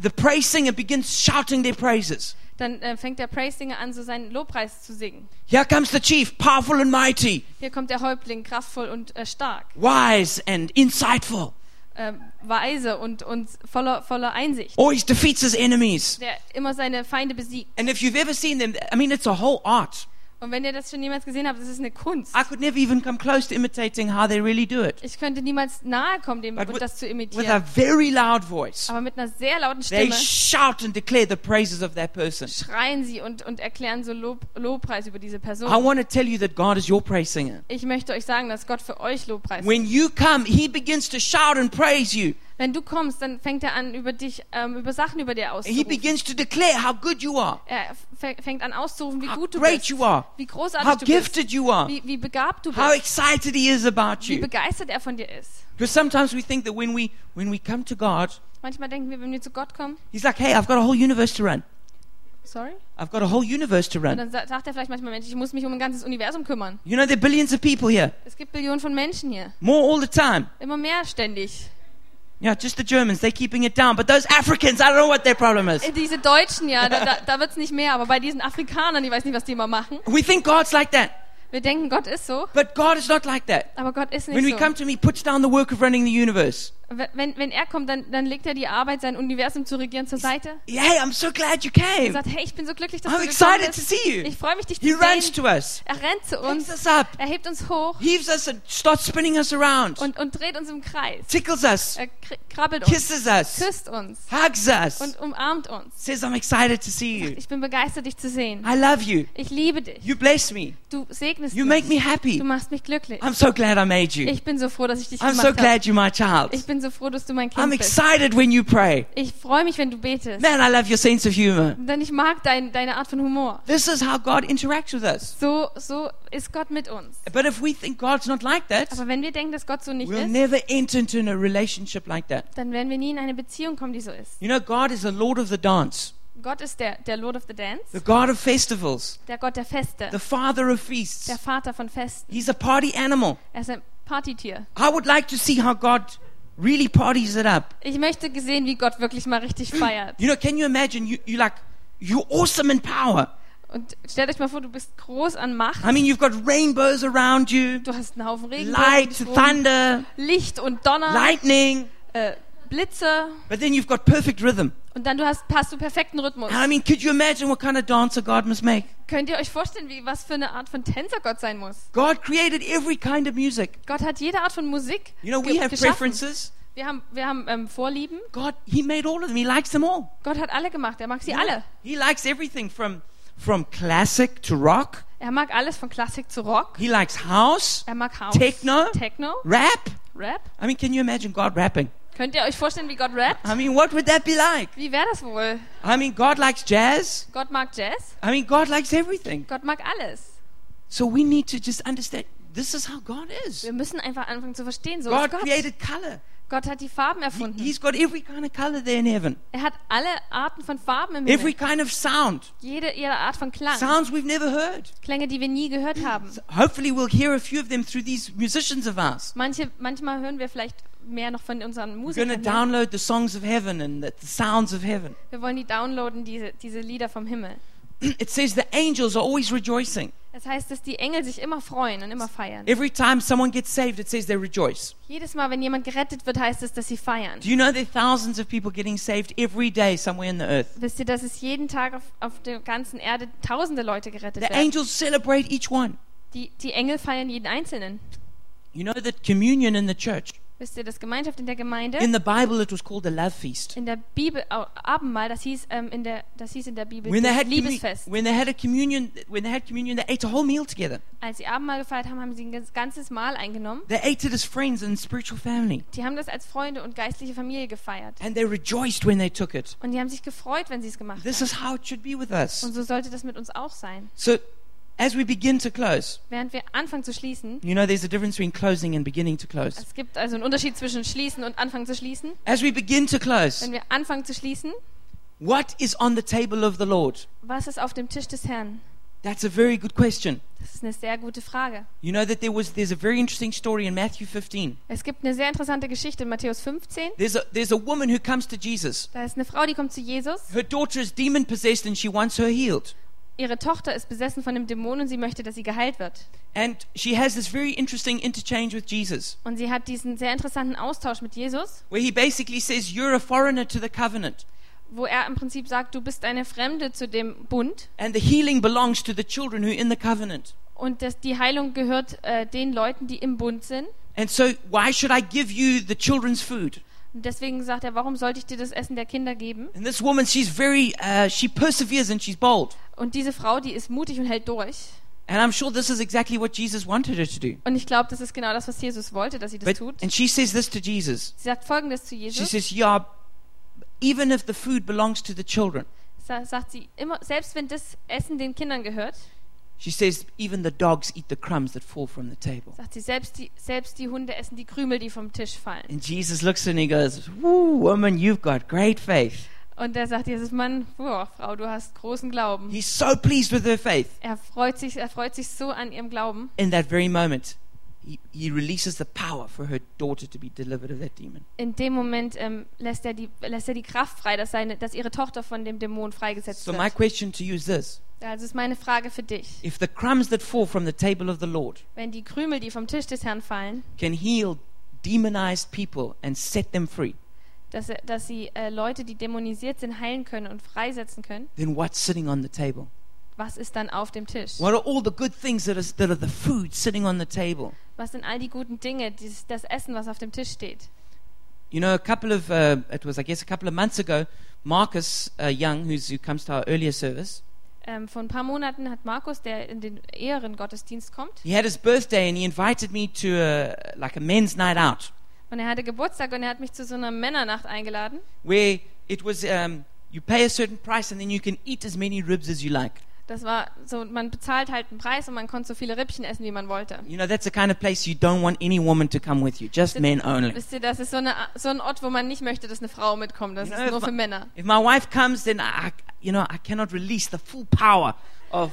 the praise singer begins shouting their praises. dann äh, fängt der Praise Singer an, so seinen Lobpreis zu singen. Here comes the chief, powerful and mighty, Hier kommt der Häuptling, kraftvoll und äh, stark, wise and insightful. ähm, weise und, und voller, voller Einsicht, Always defeats his enemies. der immer seine Feinde besiegt. And if you've ever seen them, I mean, it's a whole art. Und wenn ihr das schon jemals gesehen habt, das ist eine Kunst. I could never even come close to imitating how they really do it. Ich könnte niemals nahe kommen, dem with, das zu with a imitieren. very loud voice, Aber mit einer sehr lauten they Stimme shout and declare the praises of that person. schreien sie und, und erklären so Lob, Lobpreis über diese I Person. want to tell you that God is your praise singer. Ich möchte euch sagen, dass Gott für euch Lobpreis When you come, He begins to shout and praise you. Wenn du kommst, dann fängt er an, über dich, ähm, über Sachen über dir He auszurufen. begins to declare how good you are, Er fängt an auszurufen, wie how gut du great bist, you are, wie großartig how du bist, gifted you are, wie, wie begabt du how bist, excited He is about wie you. begeistert er von dir ist. Because sometimes we think that when we when we come to God, Manchmal denken wir, wenn wir zu Gott kommen, He's like, "Hey, I've got a whole universe to run. sorry, I've got a whole universe to und run. dann sa- sagt er vielleicht manchmal, Mensch, ich muss mich um ein ganzes Universum kümmern. You know, there are billions of people here, Es gibt Billionen von Menschen hier, more all the time. immer mehr ständig. Yeah, just the Germans, they're keeping it down. But those Africans, I don't know what their problem is. Äh, Diese Deutschen, ja, da, da, da wird es nicht mehr, aber bei diesen Afrikanern, ich weiß nicht, was die immer machen. We think God's like that, Wir denken, Gott ist so, but God is not like that. aber Gott ist When we nicht so. come to Him, He puts down the work of running the universe. Wenn, wenn er kommt, dann, dann legt er die Arbeit, sein Universum zu regieren zur Seite. Hey, I'm so glad you Er came. sagt, hey, ich bin so glücklich, dass I'm du gekommen excited to bist. see you. Ich freue mich, dich He zu runs sehen. to us, Er rennt zu uns, us up, er hebt uns hoch heaves us, and starts spinning us around, und, und dreht uns im Kreis. tickles us, Er kr- krabbelt uns, kisses us, küsst uns hugs us, und umarmt uns. says, I'm excited to see you. Ich bin begeistert, dich zu sehen. I love you. Ich liebe dich. You bless me. Du segnest You mich. make me happy. Du machst mich glücklich. I'm so glad I made you. Ich bin so froh, dass ich dich I'm so gemacht habe. glad you're my child. Ich bin so froh, dass du mein I'm Kind bist. excited when you pray. Ich freue mich, wenn du betest. Man, I love your sense of humor. Denn ich mag dein, deine Art von Humor. This is how God interacts with us. So, so ist Gott mit uns. But if we think God's not like that, Aber wenn wir denken, dass Gott so nicht we'll ist, never enter into a relationship like that. dann werden wir nie in eine Beziehung kommen, die so ist. You know, God is the Lord of the dance, Gott ist der, der Lord of the Dance, the God of festivals, der Gott der Feste, the Father of feasts. der Vater von Festen. He's a party animal. Er ist ein Partytier. I would like to see how God really parties it up. Ich möchte sehen, wie Gott wirklich mal richtig feiert. You know, can you imagine? You, you like, you're awesome in power. Und stellt euch mal vor, du bist groß an Macht. I mean, you've got rainbows around you, Du hast einen Haufen Regen, light, thunder, Licht und Donner, lightning, äh, Blitze. but then you've got perfect rhythm. Und dann du hast, hast du perfekten Rhythmus. I mean, could you imagine what kind of dancer God must make? Könnt ihr euch vorstellen, wie, was für eine Art von Tänzer Gott sein muss? God created every kind of music. Gott hat jede Art von Musik You know, we have geschaffen. preferences. Wir haben, wir haben ähm, Vorlieben. God, He made all of them. He likes them all. Gott hat alle gemacht. Er mag sie alle. He likes everything from from classic to rock. Er mag alles von Klassik zu Rock. He likes house, Er mag House, Techno. Techno, rap. Rap. I mean, can you imagine God rapping? Könnt ihr euch vorstellen, wie Gott rappt? I mean, what would that be like? Wie wäre das wohl? I mean, God likes jazz. Gott mag Jazz. I mean, God likes everything. Gott mag alles. So we need to just understand this is how God is. Wir müssen einfach anfangen zu verstehen, so God ist Gott. created color. Gott hat die Farben He, erfunden. he's got every kind of color there in heaven. Er hat alle Arten von Farben im Every Himmel. kind of sound. Jede, jede Art von Klang. Sounds we've never heard. Klänge, die wir nie gehört haben. So hopefully we'll hear a few of them through these musicians of ours. Manche, manchmal hören wir vielleicht mehr noch von unseren We're Musikern. hier. download the songs of heaven and the, the sounds of heaven. Wir wollen die downloaden, diese, diese Lieder vom Himmel. It says the angels are always rejoicing. Das heißt, dass die Engel sich immer freuen und immer feiern. Every time someone gets saved, it says they rejoice. Jedes Mal, wenn jemand gerettet wird, heißt es, dass sie feiern. Do you know there are thousands of people getting saved every day somewhere in the earth? Wisst ihr, dass es jeden Tag auf, auf der ganzen Erde tausende Leute gerettet The werden? angels celebrate each one. Die, die Engel feiern jeden Einzelnen. You know that communion in the church, Wisst ihr, das Gemeinschaft in der Gemeinde, in the Bible, it was called a love feast. in der Bibel, Abendmahl, das hieß, ähm, in der, das hieß in der Bibel When they, das Liebesfest. when they had a communion, when they had communion, they ate a whole meal together. Als sie Abendmahl gefeiert haben, haben sie ein ganz- ganzes Mahl eingenommen. They ate it as friends and spiritual family. Die haben das als Freunde und geistliche Familie gefeiert. And they rejoiced when they took it. Und die haben sich gefreut, wenn sie es gemacht This haben. is how it should be with us. Und so sollte das mit uns auch sein. So, as we begin to close, Während wir anfangen zu schließen, you know there's a difference between closing and beginning to close. es gibt also einen Unterschied zwischen schließen und anfangen zu schließen. As we begin to close, Wenn wir anfangen zu schließen, what is on the table of the Lord? was ist auf dem Tisch des Herrn? That's a very good question. Das ist eine sehr gute Frage. You know that there was there's a very interesting story in Matthew 15. Es gibt eine sehr interessante Geschichte in Matthäus 15. There's a there's a woman who comes to Jesus. Da ist eine Frau, die kommt zu Jesus. Her daughter is demon possessed and she wants her healed. Ihre Tochter ist besessen von einem Dämon und sie möchte, dass sie geheilt wird. And she has this very interesting interchange with Jesus, Und sie hat diesen sehr interessanten Austausch mit Jesus, where he basically says, You're a foreigner to the covenant. wo er im Prinzip sagt, du bist eine Fremde zu dem Bund and the healing belongs to the children who are in the covenant. und dass die Heilung gehört äh, den Leuten, die im Bund sind. And so, why should I give you the children's food? Deswegen sagt er, warum sollte ich dir das Essen der Kinder geben? And this woman, she's very, uh, she perseveres and she's bold. Und diese Frau, die ist mutig und hält durch. And I'm sure this is exactly what Jesus wanted her to do. Und ich glaube, das ist genau das, was Jesus wollte, dass sie das But, tut. and she says this to Jesus. Sie sagt folgendes zu She Jesus. says, Yeah, even if the food belongs to the children, Sa sagt sie, immer, selbst wenn das Essen den Kindern gehört, she says, even the dogs eat the crumbs that fall from the table. sagt sie, selbst die, selbst die Hunde essen die Krümel, die vom Tisch fallen. And Jesus looks and he goes, Woo, woman, you've got great faith. Und da sagt Jesus, Mann, boah, Frau, du hast großen Glauben. He's so pleased with her faith. Er freut sich, er freut sich so an ihrem Glauben. In that very moment, he, releases the power for her daughter to be delivered of that demon. In dem Moment ähm, lässt, er die, lässt er die Kraft frei, dass, seine, dass ihre Tochter von dem Dämon freigesetzt So, my wird. question to you is this Also ist meine Frage für dich. If the crumbs that fall from the table of the Lord Wenn die Krümel, die vom Tisch des Herrn fallen, can heal demonized people and set them free, dass, dass sie äh, Leute, die dämonisiert sind, heilen können und freisetzen können, then what's sitting on the table? was ist dann auf dem Tisch? What are all the good things that are, that are the food sitting on the table? Was sind all die guten Dinge, dieses, das Essen, was auf dem Tisch steht? You know, a couple of, uh, it was, I guess, a couple of months ago, Marcus uh, Young, who's, who comes to our earlier service, Ähm, vor ein paar Monaten hat Markus, der in den Ehrengottesdienst kommt, he had his birthday and he invited me to a, like a men's night out und er hatte Geburtstag und er hat mich zu so einer Männernacht eingeladen. where it was, um, you pay a certain price and then you can eat as many ribs as you like. Das war so, man bezahlt halt einen Preis und man konnte so viele Rippchen essen, wie man wollte. You know, that's the kind of place you don't want any woman to come with you, just men only. Wisst ihr, das ist so, eine, so ein Ort, wo man nicht möchte, dass eine Frau mitkommt. Das You ist know, nur if für my- Männer. If my wife comes, then I, you know, I cannot release the full power of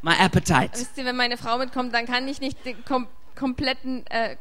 my appetite. Wisst ihr, wenn meine Frau mitkommt, dann kann ich nicht den kom kompletten äh,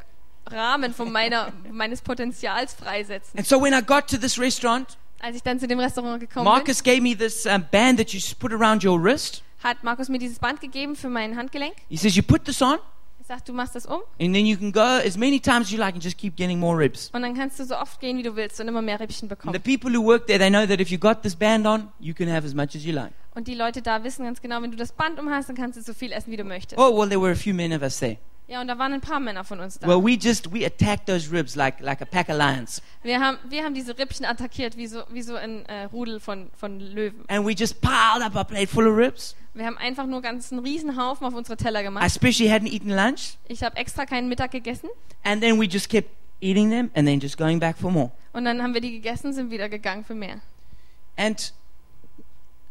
Rahmen von meiner, meines Potenzials freisetzen. And so when I got to this restaurant, Als ich dann zu dem Restaurant gekommen Marcus gave me this um, band that you put around your wrist. bin, hat Markus mir dieses Band gegeben für mein Handgelenk. He says, You put this on, Er sagt, du machst das um and then you can go as many times as you like and just keep getting more ribs. und dann kannst du so oft gehen, wie du willst und immer mehr Rippchen And the bekommen. people who work there, they know that if you got this band on, you can have as much as you like. Und die Leute da wissen ganz genau, wenn du das Band um hast, dann kannst du so viel essen, wie du möchtest. Oh, well, there were a few men of us there. Ja, und da waren ein paar Männer von uns da. Well, we just, we attacked those ribs like, like a pack of lions. Wir haben, wir haben diese Rippchen attackiert, wie so, wie so ein äh, Rudel von, von Löwen. And we just piled up our plate full of ribs. Wir haben einfach nur ganz einen riesen Haufen auf unsere Teller I gemacht. especially hadn't eaten lunch. Ich habe extra keinen Mittag gegessen. And then we just kept eating them and then just going back for more. Und dann haben wir die gegessen, sind wieder gegangen für mehr. And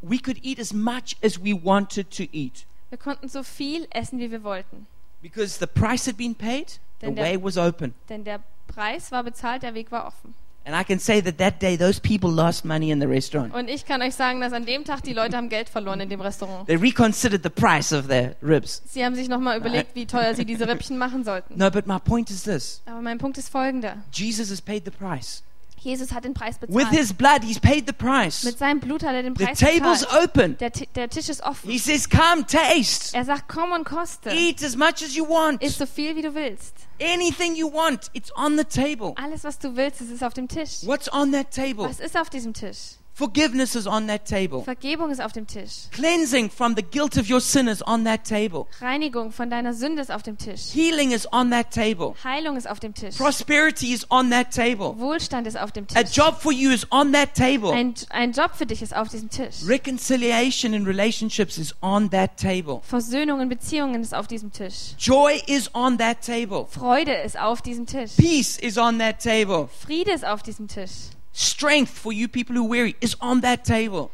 we could eat as much as we wanted to eat Wir konnten so viel essen, wie wir wollten. Because the price had been paid, the Then the- way was open. Denn der Preis war bezahlt, der Weg war offen. And I can say that that day those people lost money in the restaurant. Und ich kann euch sagen, dass an dem Tag die Leute haben Geld verloren in dem Restaurant. They reconsidered the price of their ribs. Sie haben sich nochmal überlegt, wie teuer sie diese Rippchen machen sollten. No, but my point is this Aber mein Punkt ist folgender. Jesus has paid the price. Jesus hat den Preis With bezahlt. his blood, he's paid the price. Mit seinem Blut hat er den The Preis table's bezahlt. open. Der, der Tisch ist offen. He says, Come, taste, Er sagt, komm und koste. eat as much as you want. Iss so viel, wie du willst. Anything you want, it's on the table. Alles, was du willst, ist auf dem Tisch. What's on that table? Was ist auf diesem Tisch? Forgiveness is on that table. Vergebung ist auf dem Tisch. Cleansing from the guilt of your sin is on that table. Reinigung von deiner Sünde ist auf dem Tisch. Healing is on that table. Heilung ist auf dem Tisch. Prosperity is on that table. Wohlstand ist auf dem Tisch. A job for you is on that table. Ein, ein Job für dich ist auf diesem Tisch. Reconciliation in relationships is on that table. Versöhnung in Beziehungen ist auf diesem Tisch. Joy is on that table. Freude ist auf diesem Tisch. Peace is on that table. Friede ist auf diesem Tisch. Strength for you people who weary is on that table.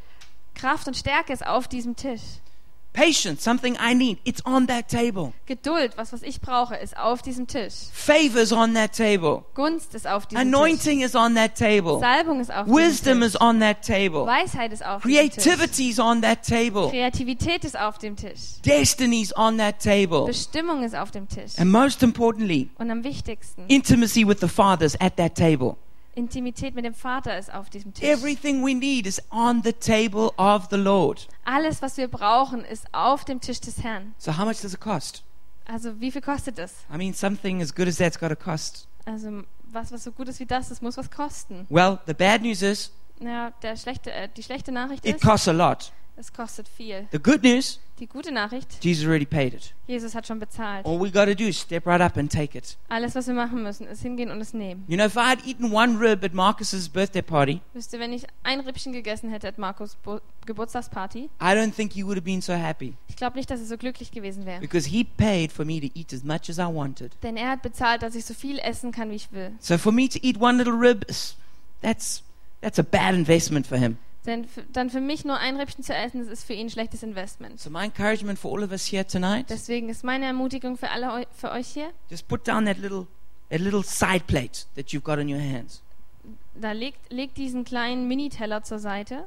Kraft und Stärke ist auf diesem Tisch. Patience, something I need, it's on that table. Geduld, was was ich brauche, ist auf diesem Tisch. Favor is on that table. Gunst ist auf diesem Anointing is on that Tisch. table. Salbung ist auf Wisdom diesem is Tisch. on that table. Weisheit ist auf diesem Tisch. Creativity is on that table. Kreativität ist auf dem Tisch. Destiny is on that table. Bestimmung ist auf dem Tisch. And most importantly, Und am wichtigsten, intimacy with the Father is at that table. Intimität mit dem Vater ist auf diesem Tisch. Everything we need is on the table of the Lord. Alles, was wir brauchen, ist auf dem Tisch des Herrn. So, how much does it cost? Also wie viel kostet das? I mean, something as good as that's got to cost. Also was, was so gut ist wie das, das muss was kosten. Well, the bad news is Naja, der schlechte, äh, die schlechte Nachricht It ist, costs a lot. Es kostet viel. The good news, Die gute Nachricht, Jesus already paid it. Jesus hat schon bezahlt. All we got to do is step right up and take it. Alles, was wir machen müssen, ist hingehen und es nehmen. You know, if I had eaten one rib at Marcus's birthday party, Wisst ihr, wenn ich ein Rippchen gegessen hätte at Markus Bo Geburtstagsparty, I don't think he would have been so happy ich glaube nicht, dass er so glücklich gewesen wäre. because he paid for me to eat as much as I wanted. Denn er hat bezahlt, dass ich so viel essen kann, wie ich will. So for me to eat one little rib, is- that's that's a bad investment for him. Denn dann für mich nur ein Rippchen zu essen, das ist für ihn ein schlechtes Investment. So my encouragement for all of us here tonight, Deswegen ist meine Ermutigung für alle für euch hier, just put down that little that little side plate that you've got in your hands da legt, legt diesen kleinen Miniteller zur Seite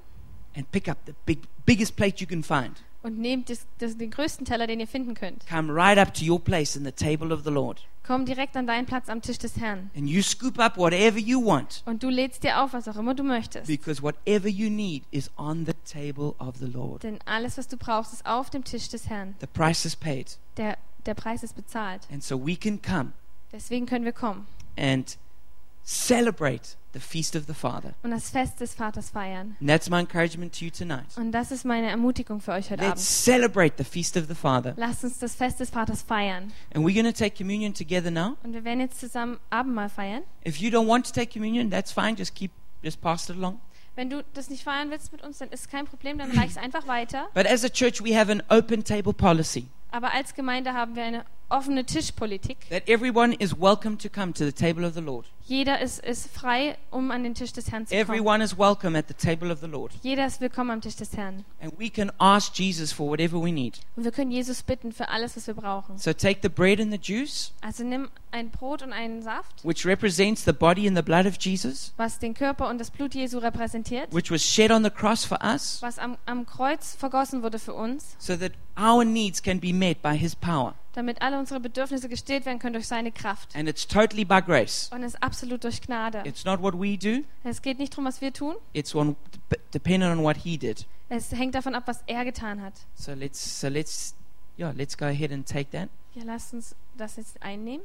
and pick up the big biggest plate you can find. Und nehmt das, das, den größten Teller, den ihr finden könnt. Come right up to your place in the table of the Lord. Komm direkt an deinen Platz am Tisch des Herrn. And you scoop up whatever you want Und du lädst dir auf, was auch immer du möchtest. because whatever you need is on the table of the Lord. Denn alles, was du brauchst, ist auf dem Tisch des Herrn. The price is paid. Der, der Preis ist bezahlt. And so we can come Deswegen können wir kommen and celebrate the feast of the Father. und das Fest des Vaters feiern. And that's my encouragement to you tonight. Und das ist meine Ermutigung für euch heute Let's Abend. celebrate the feast of the Father. Lasst uns das Fest des Vaters feiern. And we're going to take communion together now. Und wir werden jetzt zusammen Abendmahl feiern. If you don't want to take communion, that's fine. Just keep just pass it along. Wenn du das nicht feiern willst mit uns, dann ist kein Problem, dann reich es einfach weiter. But as a church, we have an open table policy Aber als Gemeinde haben wir eine offene Tischpolitik. that everyone is welcome to come to the table of the Lord. Jeder ist, ist frei, um an den Tisch des Herrn zu kommen. Everyone is welcome at the table of the Lord. Jeder ist willkommen am Tisch des Herrn. And we can ask Jesus for whatever we need. Und wir können Jesus bitten für alles, was wir brauchen. So take the bread and the juice, Also nimm ein Brot und einen Saft, which represents the body and the blood of Jesus, was den Körper und das Blut Jesu repräsentiert, which was shed on the cross for us, was am, am Kreuz vergossen wurde für uns, so that our needs can be met by his power. damit alle unsere Bedürfnisse gestillt werden können durch seine Kraft. And it's totally by grace. Und es ist absolut durch Gnade. It's not what we do, Es geht nicht darum, was wir tun. it's on, dep- dependent on what he did. Es hängt davon ab, was er getan hat. So let's so let's yeah, let's go ahead and take that. Ja, lasst uns das jetzt einnehmen.